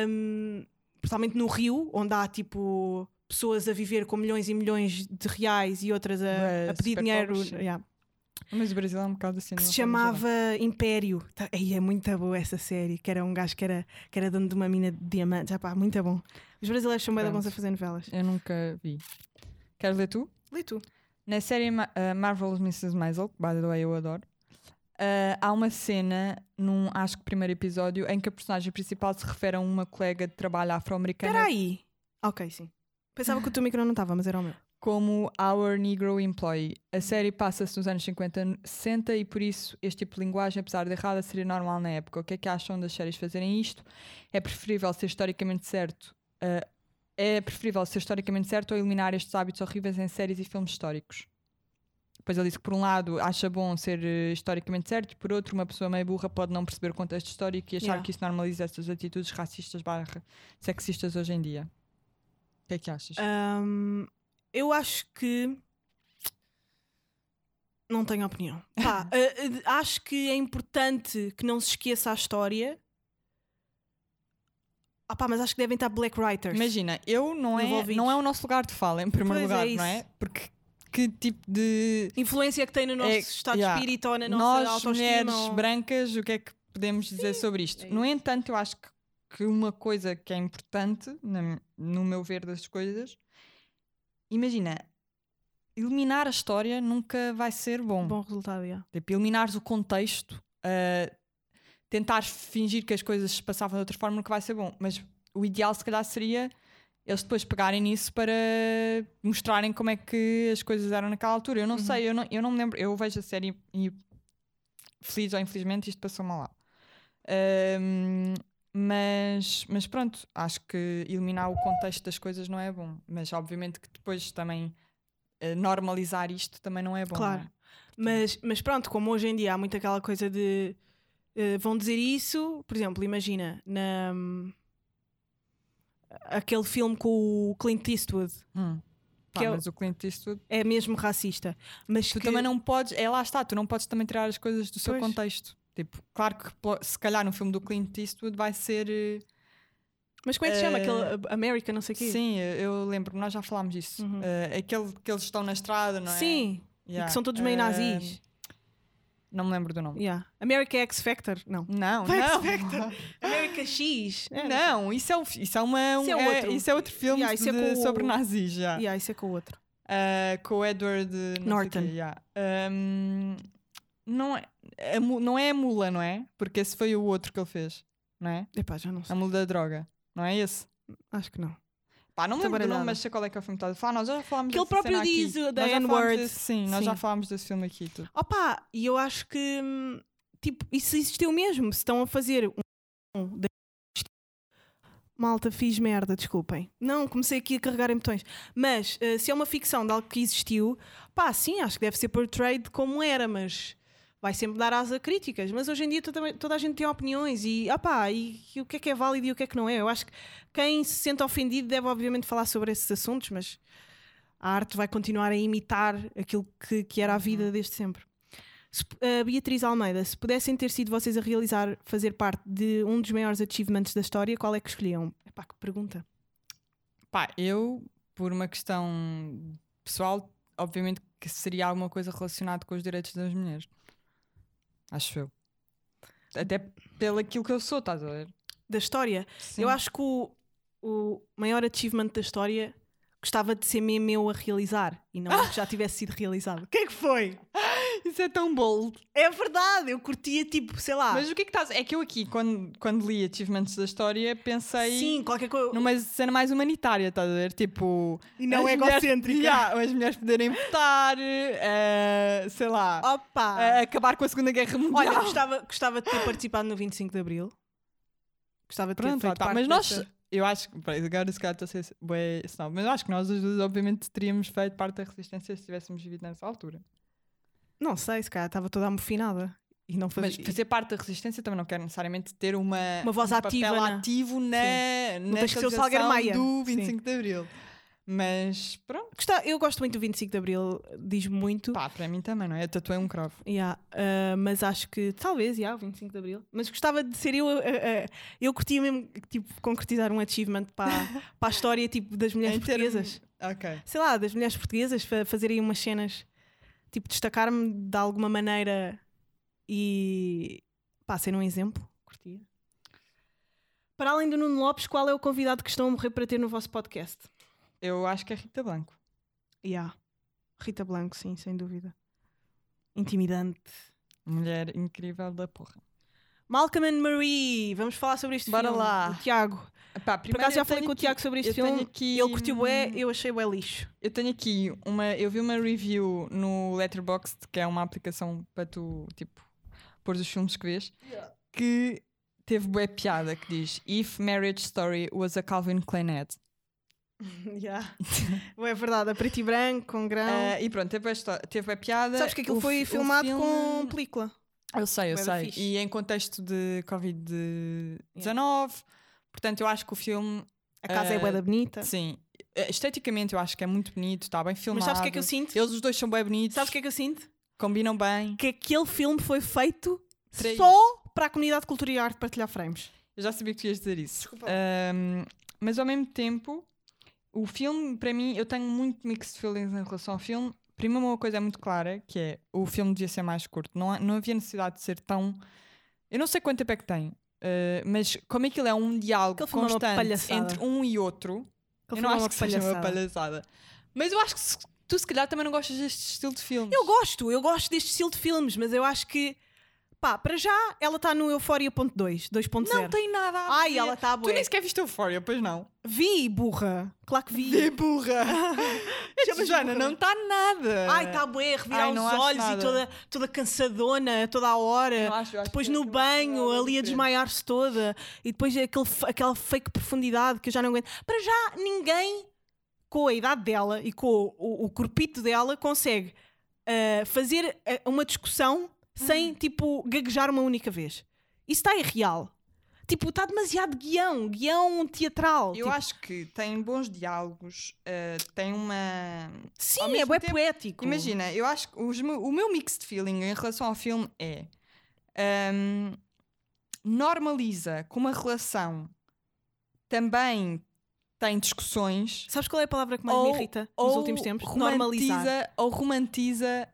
hum, principalmente no Rio, onde há tipo pessoas a viver com milhões e milhões de reais e outras a, Bué, a pedir dinheiro. yeah, Mas o Brasil é um bocado assim. que se chamava Império. Tá- Ei, é muito boa essa série, que era um gajo que era, que era dono de uma mina de diamantes. Epá, muito bom. Os brasileiros são bem bons a fazer novelas. Eu nunca vi. Queres ler tu? Lê tu. Na série Ma uh, Marvelous Mrs. Maisel, que by the way eu adoro, uh, há uma cena num, acho que primeiro episódio, em que a personagem principal se refere a uma colega de trabalho afro-americana Espera aí. Ok, sim. Pensava que o teu micro não estava, mas era o meu. como Our Negro Employee. A série passa-se nos anos 50, 60 e por isso este tipo de linguagem, apesar de errada, seria normal na época. O que é que acham das séries fazerem isto? É preferível ser historicamente certo. Uh, é preferível ser historicamente certo ou eliminar estes hábitos horríveis em séries e filmes históricos. Depois ele disse que, por um lado, acha bom ser eh, historicamente certo, e por outro, uma pessoa meio burra pode não perceber o contexto histórico e achar Yeah. que isso normaliza estas atitudes racistas barra sexistas hoje em dia. O que é que achas? Ahm, eu acho que. Não tenho opinião. Pá, <laughs> eh, acho que é importante que não se esqueça a história. Ah, pá, mas acho que devem estar black writers. Imagina, eu não é, envolvidos. não é o nosso lugar de fala, em primeiro Pois é lugar, não é? Porque que tipo de. Influência que tem no nosso É, estado yeah. de espírito ou na nossa Nós, autoestima. mulheres ou- brancas, o que é que podemos dizer sobre isto? é no entanto, eu acho que, que uma coisa que é importante, na- no meu ver das coisas, imagina, eliminar a história nunca vai ser bom. Bom resultado, yeah. Tipo, eliminares o contexto, uh, tentar fingir que as coisas se passavam de outra forma nunca vai ser bom. Mas o ideal, se calhar, seria eles depois pegarem nisso para mostrarem como é que as coisas eram naquela altura. Eu não Uhum. sei, eu não, eu não me lembro. Eu vejo a série e, feliz ou infelizmente, isto passou mal lá. Um, mas, mas pronto, acho que eliminar o contexto das coisas não é bom. Mas obviamente que depois também eh, normalizar isto também não é bom. Claro. não é? Mas, mas pronto, como hoje em dia há muito aquela coisa de eh, vão dizer isso, por exemplo, imagina na aquele filme com o Clint Eastwood Hum. Pá, Que é o- mas o Clint Eastwood, é mesmo racista, mas tu que- também não podes, é lá está, tu não podes também tirar as coisas do seu Pois. contexto. Tipo, claro que se calhar no filme do Clint Eastwood vai ser. eh, Mas como é que se chama eh, aquele uh, America, não sei o quê? Sim, eu lembro, nós já falámos disso. Uhum. Eh, aquele que eles estão na estrada, não é? Sim, Yeah. que são todos meio nazis. Não me lembro do nome. Yeah. America X Factor, não. Não, Vai não. X <laughs> America X. É, Não, isso é, um, isso é, uma, um- Isso é é- outro. isso é outro filme Yeah, é de- com o- sobre nazis já. Yeah, isso é com o outro. Uh, com o Edward Norton. quê, yeah. Um, não, é, a mu- não é a mula, não é? Porque esse foi o outro que ele fez, não é? Epá, já não sei. A mula da droga, não é esse? Acho que não. Pá, não me lembro do nome, mas sei qual é que é o filme que estás a falar. Nós já falámos Que ele próprio aqui. diz o- da N-word. Sim, nós já falámos desse filme aqui. Tudo. Opa, e eu acho que hum, tipo, isso existiu mesmo. Se estão a fazer um. Malta, fiz merda, desculpem. Não, comecei aqui a carregar em botões. Mas eh, se é uma ficção de algo que existiu, pá, sim, acho que deve ser portrayed como era, mas vai sempre dar asa a críticas. Mas hoje em dia toda, toda a gente tem opiniões e, opá, e, e o que é que é válido e o que é que não é. Eu acho que quem se sente ofendido deve, obviamente, falar sobre esses assuntos, mas a arte vai continuar a imitar aquilo que, que era a vida desde sempre. Se, uh, Beatriz Almeida, se pudessem ter sido vocês a realizar, fazer parte de um dos maiores achievements da história, qual é que escolhiam? Epá, que pergunta. Pá, eu, por uma questão pessoal, obviamente que seria alguma coisa relacionada com os direitos das mulheres. Acho eu. Até pelo aquilo que eu sou, estás a ver? Da história, Sim. eu acho que o, o maior achievement da história gostava de ser mesmo eu a realizar e não <laughs> que já tivesse sido realizado. O que é que foi? <laughs> Isso é tão bold. É verdade, eu curtia tipo, sei lá. Mas o que é que estás. É que eu aqui, quando, quando li Achievements da História, pensei Sim, qualquer coisa. numa cena mais humanitária, estás a ver? Tipo. E não as egocêntrica. Mulheres, <laughs> Yeah, as mulheres poderem votar, eh, sei lá, Opa! eh, acabar com a Segunda Guerra Mundial. Olha, gostava, gostava de ter <gasps> participado no 25 de Abril. Gostava de ter Pronto, feito tá. parte mas nós, dessa- eu acho que, agora se calhar estou a ser bué snob, mas eu acho que nós as duas, obviamente, teríamos feito parte da resistência se tivéssemos vivido nessa altura. Não sei, se calhar estava toda amofinada. E não Mas fazia. fazer parte da resistência também não quer necessariamente ter uma, Uma voz um ativa papel na- ativo na, na realização do 25 de Abril. Mas pronto, Gosta- Eu gosto muito do 25 de Abril, diz-me muito. pá, para mim também, não é? Eu tatuei um cravo. Yeah, uh, mas acho que talvez, yeah, o 25 de Abril. Mas gostava de ser eu. a- a- eu curtia mesmo tipo, concretizar um achievement para, <laughs> para a história tipo, das mulheres Em portuguesas. Ok. Sei lá, das mulheres portuguesas, fa fazerem umas cenas, tipo, destacar-me de alguma maneira e pá, ser um exemplo. Curtia. Para além do Nuno Lopes, qual é o convidado que estão a morrer para ter no vosso podcast? Eu acho que é Rita Blanco. Yeah. Rita Blanco, sim, sem dúvida. Intimidante. Mulher incrível da porra. Malcolm and Marie, vamos falar sobre este Bora filme. lá. O Tiago. Epá, Por acaso já eu falei com o Tiago sobre este eu tenho filme. aqui, Ele curtiu hum, eu achei bué lixo. Eu tenho aqui uma. Eu vi uma review no Letterboxd, que é uma aplicação para tu, tipo, pôr os filmes que vês, que teve boa piada que diz If Marriage Story was a Calvin Klein ad. <laughs> yeah. é verdade, a preto e branco, com grão. Ah, e pronto, teve a, teve a piada. Sabes que aquilo O foi fi- o filmado filme- com película. Eu sei, eu sei. fixe. E em contexto de Covid-19. Portanto, eu acho que o filme, A casa é bué da bonita. sim, eh, esteticamente eu acho que é muito bonito, está bem filmado. Mas sabes o que é que eu sinto? Eles os dois são bem bonitos, Sabes o que é que eu sinto? combinam bem. Que aquele filme foi feito Para só para a comunidade de cultura e arte partilhar frames. Eu já sabia que tu ias dizer isso. Desculpa. Ahm, mas ao mesmo tempo, o filme, para mim, eu tenho muito mixed feelings em relação ao filme. Primeiro, uma coisa é muito clara, que é o filme devia ser mais curto. Não, não havia necessidade de ser tão. Eu não sei quanto tempo é que tem, ah, mas como aquilo é um diálogo constante palhaçada. entre um e outro, eu não acho que seja uma palhaçada. palhaçada. Mas eu acho que se- tu, se calhar, também não gostas deste estilo de filmes. Eu gosto, eu gosto deste estilo de filmes, mas eu acho que, pá, para já ela está no Euphoria.2, 2.0. Não tem nada a Ai, ver. ela tá Tu bué. nem sequer viste Euphoria, pois não? Vi, burra. Claro que vi. Vê burra! <laughs> Burra. não está nada! Ai, está bué, revirar Ai, os olhos nada. e toda, toda cansadona, toda a hora. Acho, eu acho depois no banho, ali a desmaiar-se toda. E depois aquele, aquela fake profundidade que eu já não aguento. Para já, ninguém com a idade dela e com o, o, o corpito dela consegue ah, fazer ah, uma discussão. Sem, tipo, gaguejar uma única vez. Isso está irreal. Tipo, está demasiado guião, guião teatral. Eu Tipo, acho que tem bons diálogos, eh, tem uma. sim, é bué tempo- poético. Imagina, eu acho que os meu- o meu mixed feeling em relação ao filme é. ahm, normaliza que uma relação também tem discussões. Sabes qual é a palavra que mais ou, me irrita nos últimos tempos? Romantiza, ou romantiza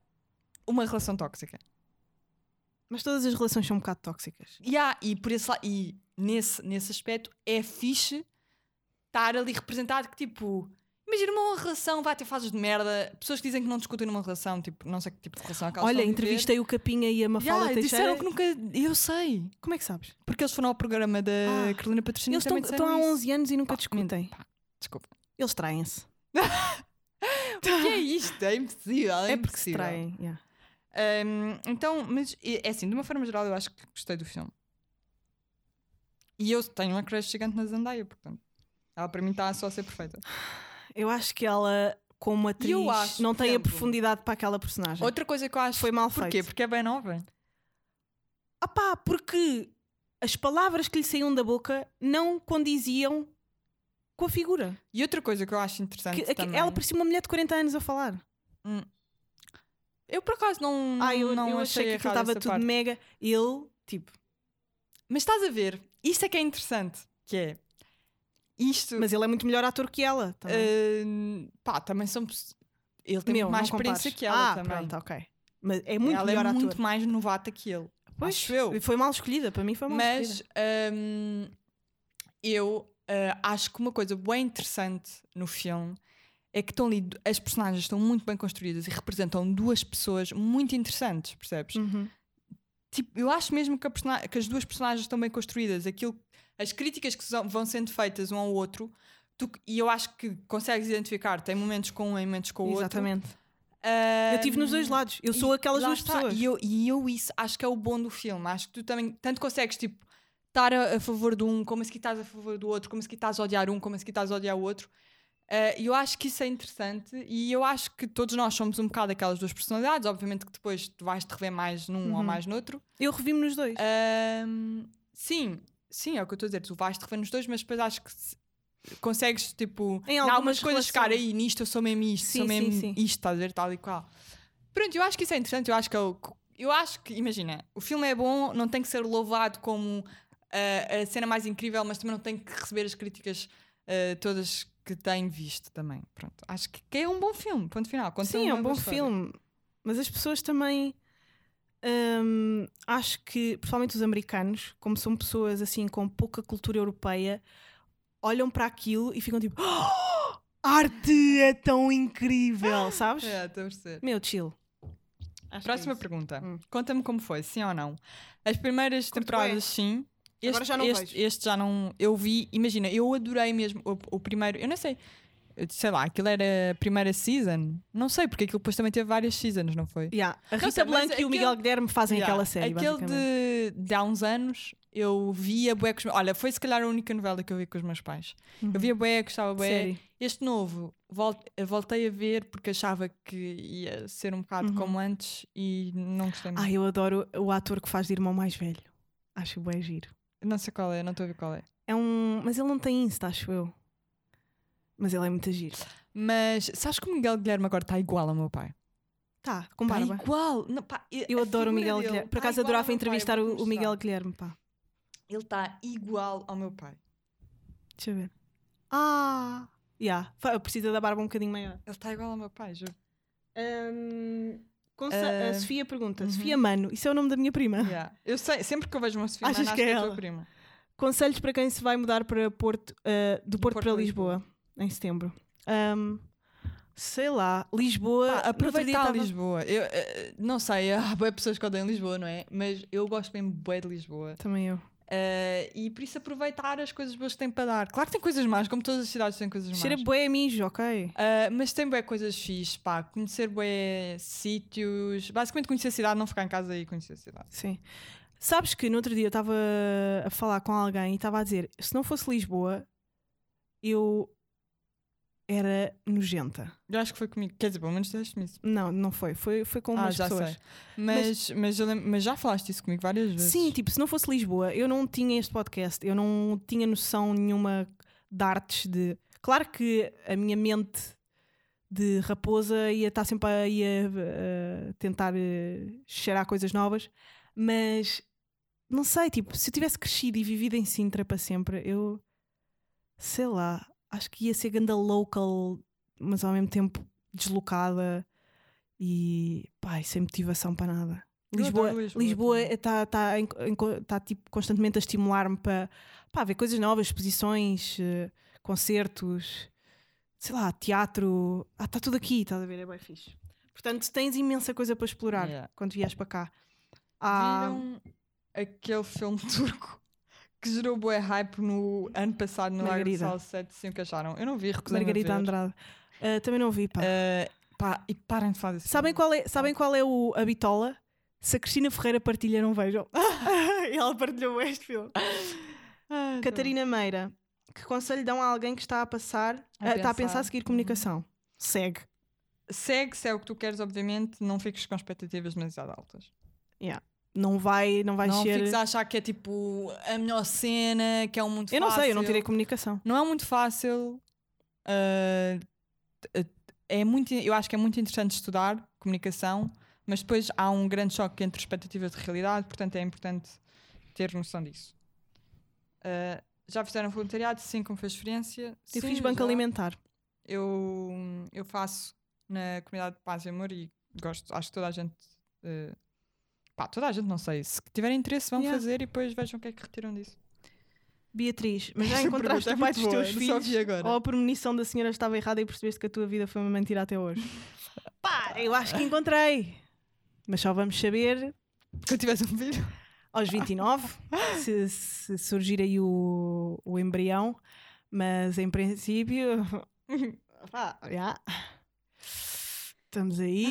uma relação tóxica. Mas todas as relações são um bocado tóxicas. Yeah, e por esse, e nesse, nesse aspecto é fixe estar ali representado que tipo. Imagina uma relação, vai ter fases de merda, pessoas que dizem que não discutem numa relação, tipo, não sei que tipo de relação é elas Olha, entrevistei o Capinha e a Mafalda Yeah, Teixeira. disseram que nunca. Eu sei. Como é que sabes? Porque eles foram ao programa da Ah, Carolina Patrocínio Eles estão, estão há disseram 11 anos e nunca Pá, discutem. Pá, Desculpa. Eles traem-se. <laughs> O que é isto? É impossível. É, É, porque se traem. yeah. Um, então, mas é é assim, de uma forma geral, eu acho que gostei do filme. E eu tenho uma crush gigante na Zendaya, portanto, ela para mim está só a ser perfeita. Eu acho que ela, como atriz, acho, não tem a exemplo, profundidade para aquela personagem. Outra coisa que eu acho Foi mal Porquê? feito. Porque é bem nova. Ah pá, porque as palavras que lhe saíam da boca não condiziam com a figura. E outra coisa que eu acho interessante Que- que também. ela parecia uma mulher de 40 anos a falar. Eu por acaso não, ah, eu, não eu achei, achei que estava tudo parte. mega. Ele, tipo, Mas estás a ver, isto é que é interessante, que é isto. mas ele é muito melhor ator que ela. Também. uh, pá, também são. Ele tem Meu, mais experiência compares. que ela ah, também. pronto, ok. Mas é muito ela melhor é ator. muito mais novata que ele. Pois, acho eu. Foi mal escolhida, para mim foi mal Mas escolhida. hum, eu uh, acho que uma coisa bem interessante no filme é que estão ali, as personagens estão muito bem construídas e representam duas pessoas muito interessantes, percebes? Uhum. Tipo, eu acho mesmo que, que as duas personagens estão bem construídas. Aquilo, as críticas que vão sendo feitas um ao outro, tu- e eu acho que consegues identificar, tem momentos com um e momentos com o outro. Exatamente. Hum, Eu tive nos dois lados. Eu sou aquelas duas está. pessoas. E eu, e eu isso acho que é o bom do filme. Acho que tu também tanto consegues tipo estar a, a favor de um, como se que estás a favor do outro, como se que estás a odiar um, como se que estás a odiar o outro. Eh, E eu acho que isso é interessante e eu acho que todos nós somos um bocado aquelas duas personalidades. Obviamente que depois tu vais te rever mais num ou Uhum. mais noutro. Eu revi-me nos dois. Ahm, sim, sim, é o que eu estou a dizer. Tu vais te rever nos dois, mas depois acho que se- consegues, tipo, Em algumas algumas coisas ficar aí nisto, eu sou mesmo isto, Sim, sou sim, mesmo sim. isto, estás a ver, tal e qual. Pronto, eu acho que isso é interessante. Eu acho que, é o- eu acho que imagina, o filme é bom, não tem que ser louvado como ah, a cena mais incrível, mas também não tem que receber as críticas ah, todas que tem visto também. Pronto, acho que, é um bom filme, ponto final. Conta Sim, é um bom história. filme. Mas as pessoas também. hum, acho que, principalmente os americanos, como são pessoas assim com pouca cultura europeia, olham para aquilo e ficam tipo: "Oh, arte é tão incrível, <laughs> sabes? É, estou a perceber. Meu, chill. Acho é Próxima isso. pergunta. Hum. Conta-me como foi, sim ou não? As primeiras Curto temporadas, sim. Este, Agora já não este, vejo. este já não. Eu vi, imagina, eu adorei mesmo o, o primeiro. Eu não sei, eu- sei lá, aquilo era a primeira season. Não sei, porque aquilo depois também teve várias seasons, não foi? Yeah. A Rita Blanco e o aquele- Miguel Guilherme fazem Yeah, aquela série. Aquele de, de há uns anos, eu via bué com os meus- Olha, foi se calhar a única novela que eu vi com os meus pais. Eu Uhum. via bué, gostava bué. Série. Este novo, vol- voltei a ver porque achava que ia ser um bocado Uhum. como antes e não gostei muito. Ai, eu adoro o ator que faz de irmão mais velho. Acho bem giro. Não sei qual é, não estou a ver qual é. É um. Mas ele não tem Insta, acho eu. Mas ele é muito giro. Mas sabes que o Miguel Guilherme agora está igual ao meu pai? Tá, com barba. igual. Não, pá, Eu adoro o Miguel dele Guilherme. Por tá acaso ao adorava entrevistar o, o. Miguel Guilherme, pá. Ele está igual ao meu pai. Deixa eu ver. Ah! Yeah. Fa- Precisa da barba um bocadinho maior. Ele está igual ao meu pai, juro. Ahm, Conce- Ah, a Sofia pergunta: uhum. Sofia Mano, isso é o nome da minha prima. Yeah. Eu sei, sempre que eu vejo uma Sofia Achas Mana, acho que que é é a tua prima. Conselhos para quem se vai mudar para Porto, ah, do Porto, Porto para para Lisboa, em setembro. Ahm, sei lá, Lisboa. Pá, aproveitar tava- Lisboa. Eu, eh, não sei, <laughs> há boas pessoas que odeiam Lisboa, não é? Mas eu gosto bem bué de Lisboa. Também eu. Eh, e por isso aproveitar as coisas boas que tem para dar. Claro que tem coisas más, como todas as cidades têm coisas más. Cheira bué mijo, ok? Uh, mas tem bué coisas fixe, pá, conhecer bué sítios, basicamente conhecer a cidade, não ficar em casa e conhecer a cidade. Sim. Sabes que no outro dia eu estava a falar com alguém e estava a dizer: se não fosse Lisboa, eu era nojenta. Eu acho que foi comigo, quer dizer, pelo menos disseste-me isso. Não, não foi. Foi, foi com Ah, umas já pessoas. sei. Mas, mas, lembro- mas já falaste isso comigo várias vezes. Sim, tipo, se não fosse Lisboa, eu não tinha este podcast, eu não tinha noção nenhuma de artes de. Claro que a minha mente de raposa ia estar sempre a, ia, eh, tentar eh, cheirar coisas novas, mas não sei, tipo, se eu tivesse crescido e vivido em Sintra para sempre, eu sei lá, acho que ia ser ganda local, mas ao mesmo tempo deslocada e e sem motivação para nada. Lisboa, Lisboa está tá, co- tá, tipo, constantemente a estimular-me para pá, ver coisas novas, exposições, eh, concertos, sei lá, teatro. Ah, está tudo aqui, estás a ver? É bem fixe. Portanto, tens imensa coisa para explorar Yeah. quando vieres para cá. Ah, Viram aquele filme <laughs> turco que gerou bué hype no ano passado no de Margarida. Sal 7 se encaixaram. Eu não vi, recusei Margarita Andrade. Ah, também não vi, pá. pá, e parem de fazer isso. Sabem qual é, sabem qual é o, a bitola? Se a Cristina Ferreira partilha, não vejam. e <laughs> ela partilhou este filme. Ah, Catarina Meira, que conselho dão a alguém que está a passar, A está a pensar seguir comunicação? Segue. Segue, se é o que tu queres, obviamente, não fiques com expectativas demasiado altas. Não vai, não vai não ser. fiques a achar que é tipo a melhor cena, que é um muito Eu não fácil. sei, eu não tirei comunicação. Não é muito fácil. t- é muito, eu acho que é muito interessante estudar comunicação, mas depois há um grande choque entre expectativas de realidade, portanto é importante ter noção disso. Ah, já fizeram voluntariado? Sim, como foi a experiência? Eu Sim, fiz banco já. alimentar. Eu, eu faço na comunidade de paz e amor e gosto, acho que toda a gente. eh, pá, toda a gente, não sei. Se tiverem interesse, vão Yeah. fazer e depois vejam o que é que retiram disso. Beatriz, mas já encontraste é o pai dos teus filhos? Ou a premonição da senhora estava errada e percebeste que a tua vida foi uma mentira até hoje? <laughs> Pá, eu acho que encontrei. Mas só vamos saber Quando tivesse um filho. aos 29, <laughs> se, se surgir aí o, o embrião. Mas em princípio, <laughs> pá, já. Estamos aí.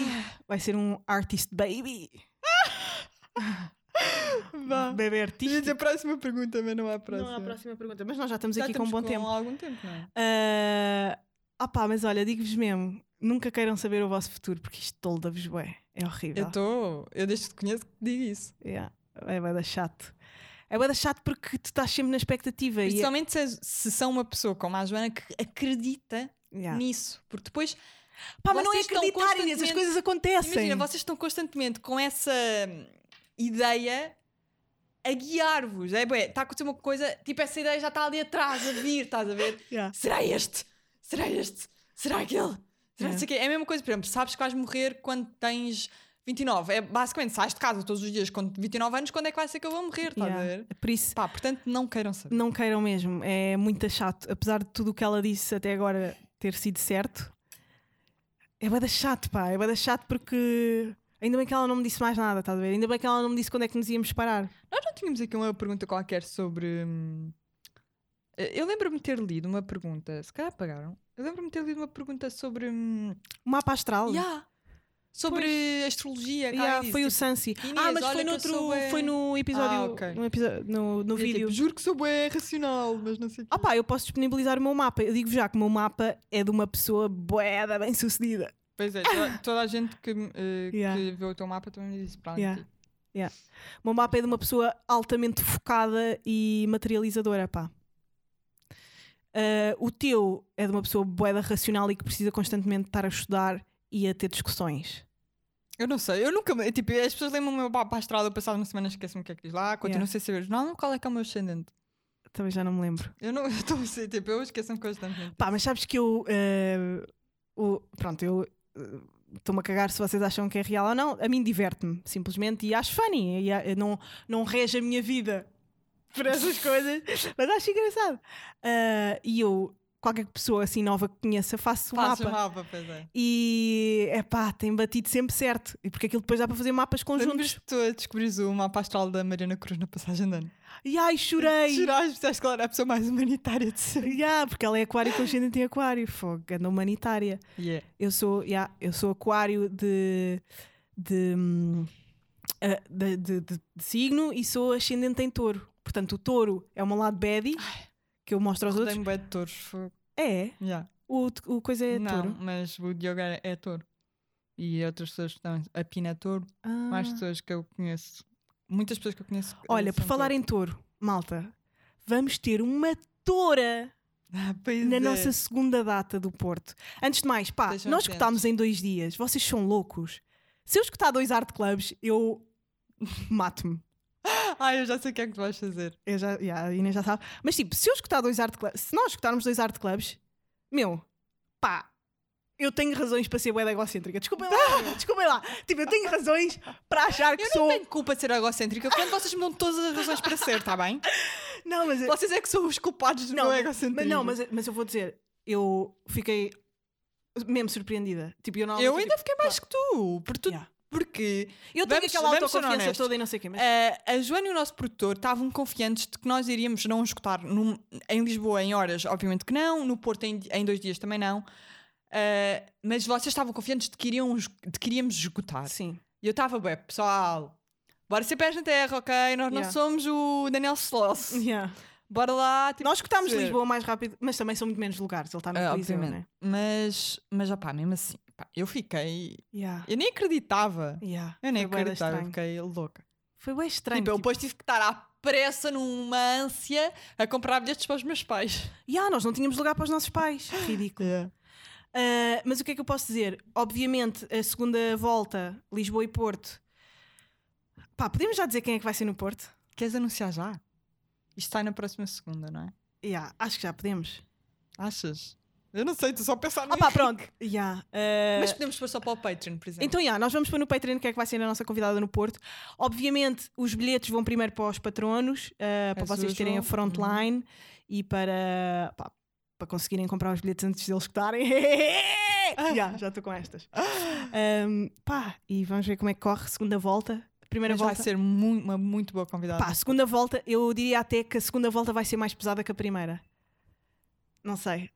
Vai ser um artist baby. Vá. <laughs> Bebê dizer a próxima pergunta, mas não há a próxima. Não há a próxima pergunta, mas nós já estamos Já aqui com um bom tempo. algum tempo, não é? Ah, ah pá, mas olha, digo-vos mesmo, nunca queiram saber o vosso futuro, porque isto tolda-vos bué. É horrível. Eu estou. Eu desde que te conheço que digo isso. Yeah, É bué da chato. É bué da chato porque tu estás sempre na expectativa. E é- Principalmente se, se são uma pessoa como a Joana que acredita Yeah. nisso. Porque depois Pá, mas não é acreditar, Inês, as coisas acontecem. Imagina, vocês estão constantemente com essa ideia a guiar-vos. É, está a acontecer uma coisa, tipo, essa ideia já está ali atrás a vir, estás a ver? <laughs> Yeah. Será este? Será este? Será aquele? Será Yeah. É a mesma coisa, por exemplo, sabes que vais morrer quando tens 29. É basicamente, sais de casa todos os dias com 29 anos, quando é que vai ser que eu vou morrer? Estás a Yeah. ver? Por isso, Pá, portanto, não queiram saber. não queiram mesmo. É muito chato. Apesar de tudo o que ela disse até agora ter sido certo, é bué da chato, pá. É bué da chato porque... Ainda bem que ela não me disse mais nada, estás a ver? Ainda bem que ela não me disse quando é que nos íamos parar. Nós não tínhamos aqui uma pergunta qualquer sobre. hum, eh, Eu lembro-me ter lido uma pergunta, se calhar apagaram. Eu lembro-me ter lido uma pergunta sobre. hum, O mapa astral. Yeah. Sobre astrologia. que Yeah, foi o Sansi. Inês, ah, mas foi, noutro, sou bué- foi no episódio, Ah, ok. no, episódio no, no tipo, é vídeo. tipo, juro que sou bem racional, mas não sei o. Ah pá, eu posso disponibilizar o meu mapa. Eu digo já que o meu mapa é de uma pessoa boeda bem sucedida. Pois é, toda, toda a gente que, eh, Yeah. que vê o teu mapa também me disse. Pronto, Yeah. tipo, O meu mapa é de uma pessoa altamente focada e materializadora, pá. Ah, o teu é de uma pessoa boeda racional e que precisa constantemente estar a estudar e a ter discussões. Eu não sei, eu nunca. me- Tipo, as pessoas lembram o meu mapa astral, eu passado uma semana esqueço-me o que é que diz lá, continuo Yeah. sem saber. Não, qual é que é o meu ascendente? Também já não me lembro. Eu não <laughs> eu estou a tipo, eu esqueço-me constantemente. Pá, mas sabes que eu. ah, o- pronto, eu. Estou-me a cagar se vocês acham que é real ou não. A mim diverte-me, simplesmente, e acho funny. E, não, não rege a minha vida por essas coisas, mas acho engraçado. Ah, e eu, qualquer pessoa assim nova que conheça, faço o Faço mapa. o mapa, pois é. E é pá, tem batido sempre certo. E porque aquilo depois dá para fazer mapas conjuntos. tu descobrires o mapa astral da Mariana Cruz na passagem de ano? E ai, chorei! <laughs> Choraste, disseste que ela era a pessoa mais humanitária de sempre. Yeah, porque ela é aquário com ascendente em aquário. Fogo, anda humanitária. Yeah. Eu sou, yeah, eu sou aquário de, de, hum, de, de- de- de signo e sou ascendente em touro. Portanto, o touro é o meu lado baddie, que eu mostro aos outros. Tem bué de touros. É, Yeah. o, o coisa é não, touro. mas o Diogo é, é touro. E outras pessoas também. A Pina é touro. Ah. Mais pessoas que eu conheço. Muitas pessoas que eu conheço. Olha, por falar touro. em touro, malta, vamos ter uma toura <laughs> Ah, na é. nossa segunda data do Porto. Antes de mais, pá, nós escutámos em dois dias, vocês são loucos. Se eu escutar dois art clubs, eu <laughs> mato-me. <laughs> Ah, eu já sei o que é que tu vais fazer. Eu já, yeah, a Inês já sabe. Mas tipo, se eu escutar dois art clubs, se nós escutarmos dois art clubs, meu, pá, eu tenho razões para ser bué egocêntrica. Desculpem lá, <laughs> desculpem lá. Tipo, eu tenho razões para achar que Eu sou. não tenho culpa de ser egocêntrica quando vocês me dão todas as razões para ser, está bem? <laughs> Não, mas Vocês é que são os culpados do Não, meu egocentrismo. Mas não, mas, mas eu vou dizer, eu fiquei mesmo surpreendida. Tipo, eu, não Eu ainda fiquei mais que tu. Porque tu, Yeah. Porque eu tenho vamos, aquela autoconfiança toda e não sei o quê, mas Uh, a Joana e o nosso produtor estavam confiantes de que nós iríamos não esgotar num- em Lisboa em horas, obviamente que não, no Porto em, em dois dias também não. Uh, mas vocês estavam confiantes de que, iriam, de que iríamos esgotar. sim. E eu estava, bem, pessoal, bora ser pés na terra, ok? Nós não Yeah. somos o Daniel Sloss. Yeah. Bora lá. tipo, Nós escutámos. Lisboa mais rápido, mas também são muito menos lugares. Ele está no Ah, Coliseu, né? Mas, mas opá, mesmo assim, pá, eu fiquei. Yeah. Eu nem acreditava. Yeah. Eu nem Foi acreditava, eu fiquei louca. Foi bem estranho. Tipo, eu tipo, depois tive que estar à pressa, numa ânsia, a comprar bilhetes para os meus pais. yeah, nós não tínhamos lugar para os nossos pais. Ridículo. Ah, mas o que é que eu posso dizer? Obviamente, a segunda volta, Lisboa e Porto. Pá, podemos já dizer quem é que vai ser no Porto? Queres anunciar já? Isto sai na próxima segunda, não é? Yeah, acho que já podemos. Achas? Eu não sei, tu só pensar no Ah, pá, Henrique. pronto. Yeah, ah, Mas podemos pôr só para o Patreon, por exemplo. Então, yeah, nós vamos pôr no Patreon quem é que vai ser a nossa convidada no Porto. Obviamente, os bilhetes vão primeiro para os patronos, ah, para vocês terem a frontline e para, pá, para conseguirem comprar os bilhetes antes deles escutarem. <laughs> yeah, já estou com estas. <gasps> Ahm, pá, e vamos ver como é que corre. Segunda volta. Primeira Mas volta. vai ser mu- uma muito boa convidada. Pá, segunda volta, eu diria até que a segunda volta vai ser mais pesada que a primeira. Não sei.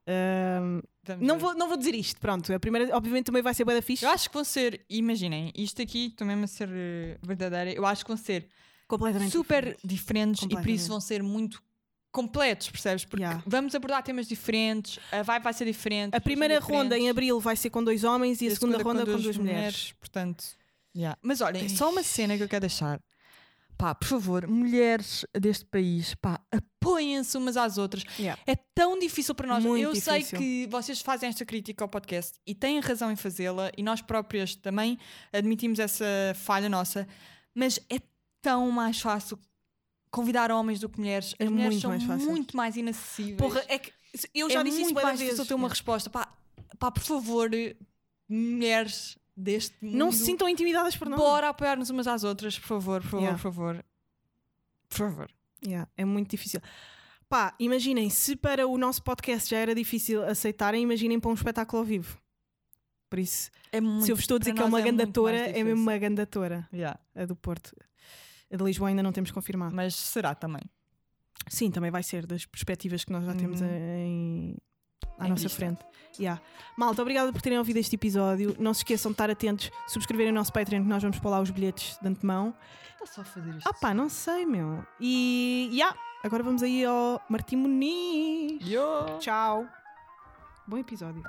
Vamos não, ver. vou, não vou dizer isto, pronto. A primeira, obviamente, também vai ser bué da fixe. Eu acho que vão ser, imaginem, isto aqui, estou mesmo a ser eh, verdadeira, eu acho que vão ser completamente super diferente. diferentes e por Completamente. isso vão ser muito completos, percebes? Porque Yeah. vamos abordar temas diferentes, a vibe vai ser diferente. A primeira diferentes, ronda em abril vai ser com dois homens e a, segunda, ronda com duas mulheres. Portanto, yeah. mas olhem, só uma cena que eu quero deixar. Pá, por favor, mulheres deste país, pá, apoiem-se umas às outras. Yeah. É tão difícil para nós. Muito eu sei difícil. que vocês fazem esta crítica ao podcast e têm razão em fazê-la, e nós próprias também admitimos essa falha nossa, mas é tão mais fácil convidar homens do que mulheres. As É mulheres muito são mais fácil. muito mais inacessíveis. Porra, é que eu já é disse isso muito várias mais vezes. difícil ter uma resposta. Pá, pá, por favor, mulheres deste mundo. Não se sintam intimidadas por nós. Bora apoiar-nos umas às outras, por favor, por favor, Yeah. por favor. Por favor. Yeah, é muito difícil. Pá, imaginem, se para o nosso podcast já era difícil aceitarem, imaginem para um espetáculo ao vivo. Por isso, É muito, se eu vos estou a dizer que é uma muito gandatora, é mesmo uma gandatora, Yeah. a do Porto. A de Lisboa ainda não temos confirmado. Mas será também. Sim, também vai ser das perspectivas que nós já temos Uhum. em, à Em nossa frente. Yeah. Malta, obrigada por terem ouvido este episódio. Não se esqueçam de estar atentos, subscreverem o nosso Patreon, que nós vamos pôr lá os bilhetes de antemão. Está só a fazer isto. Ah pá, não sei, meu. E yeah, agora vamos aí ao Martim Muniz. Yo! Tchau. Bom episódio.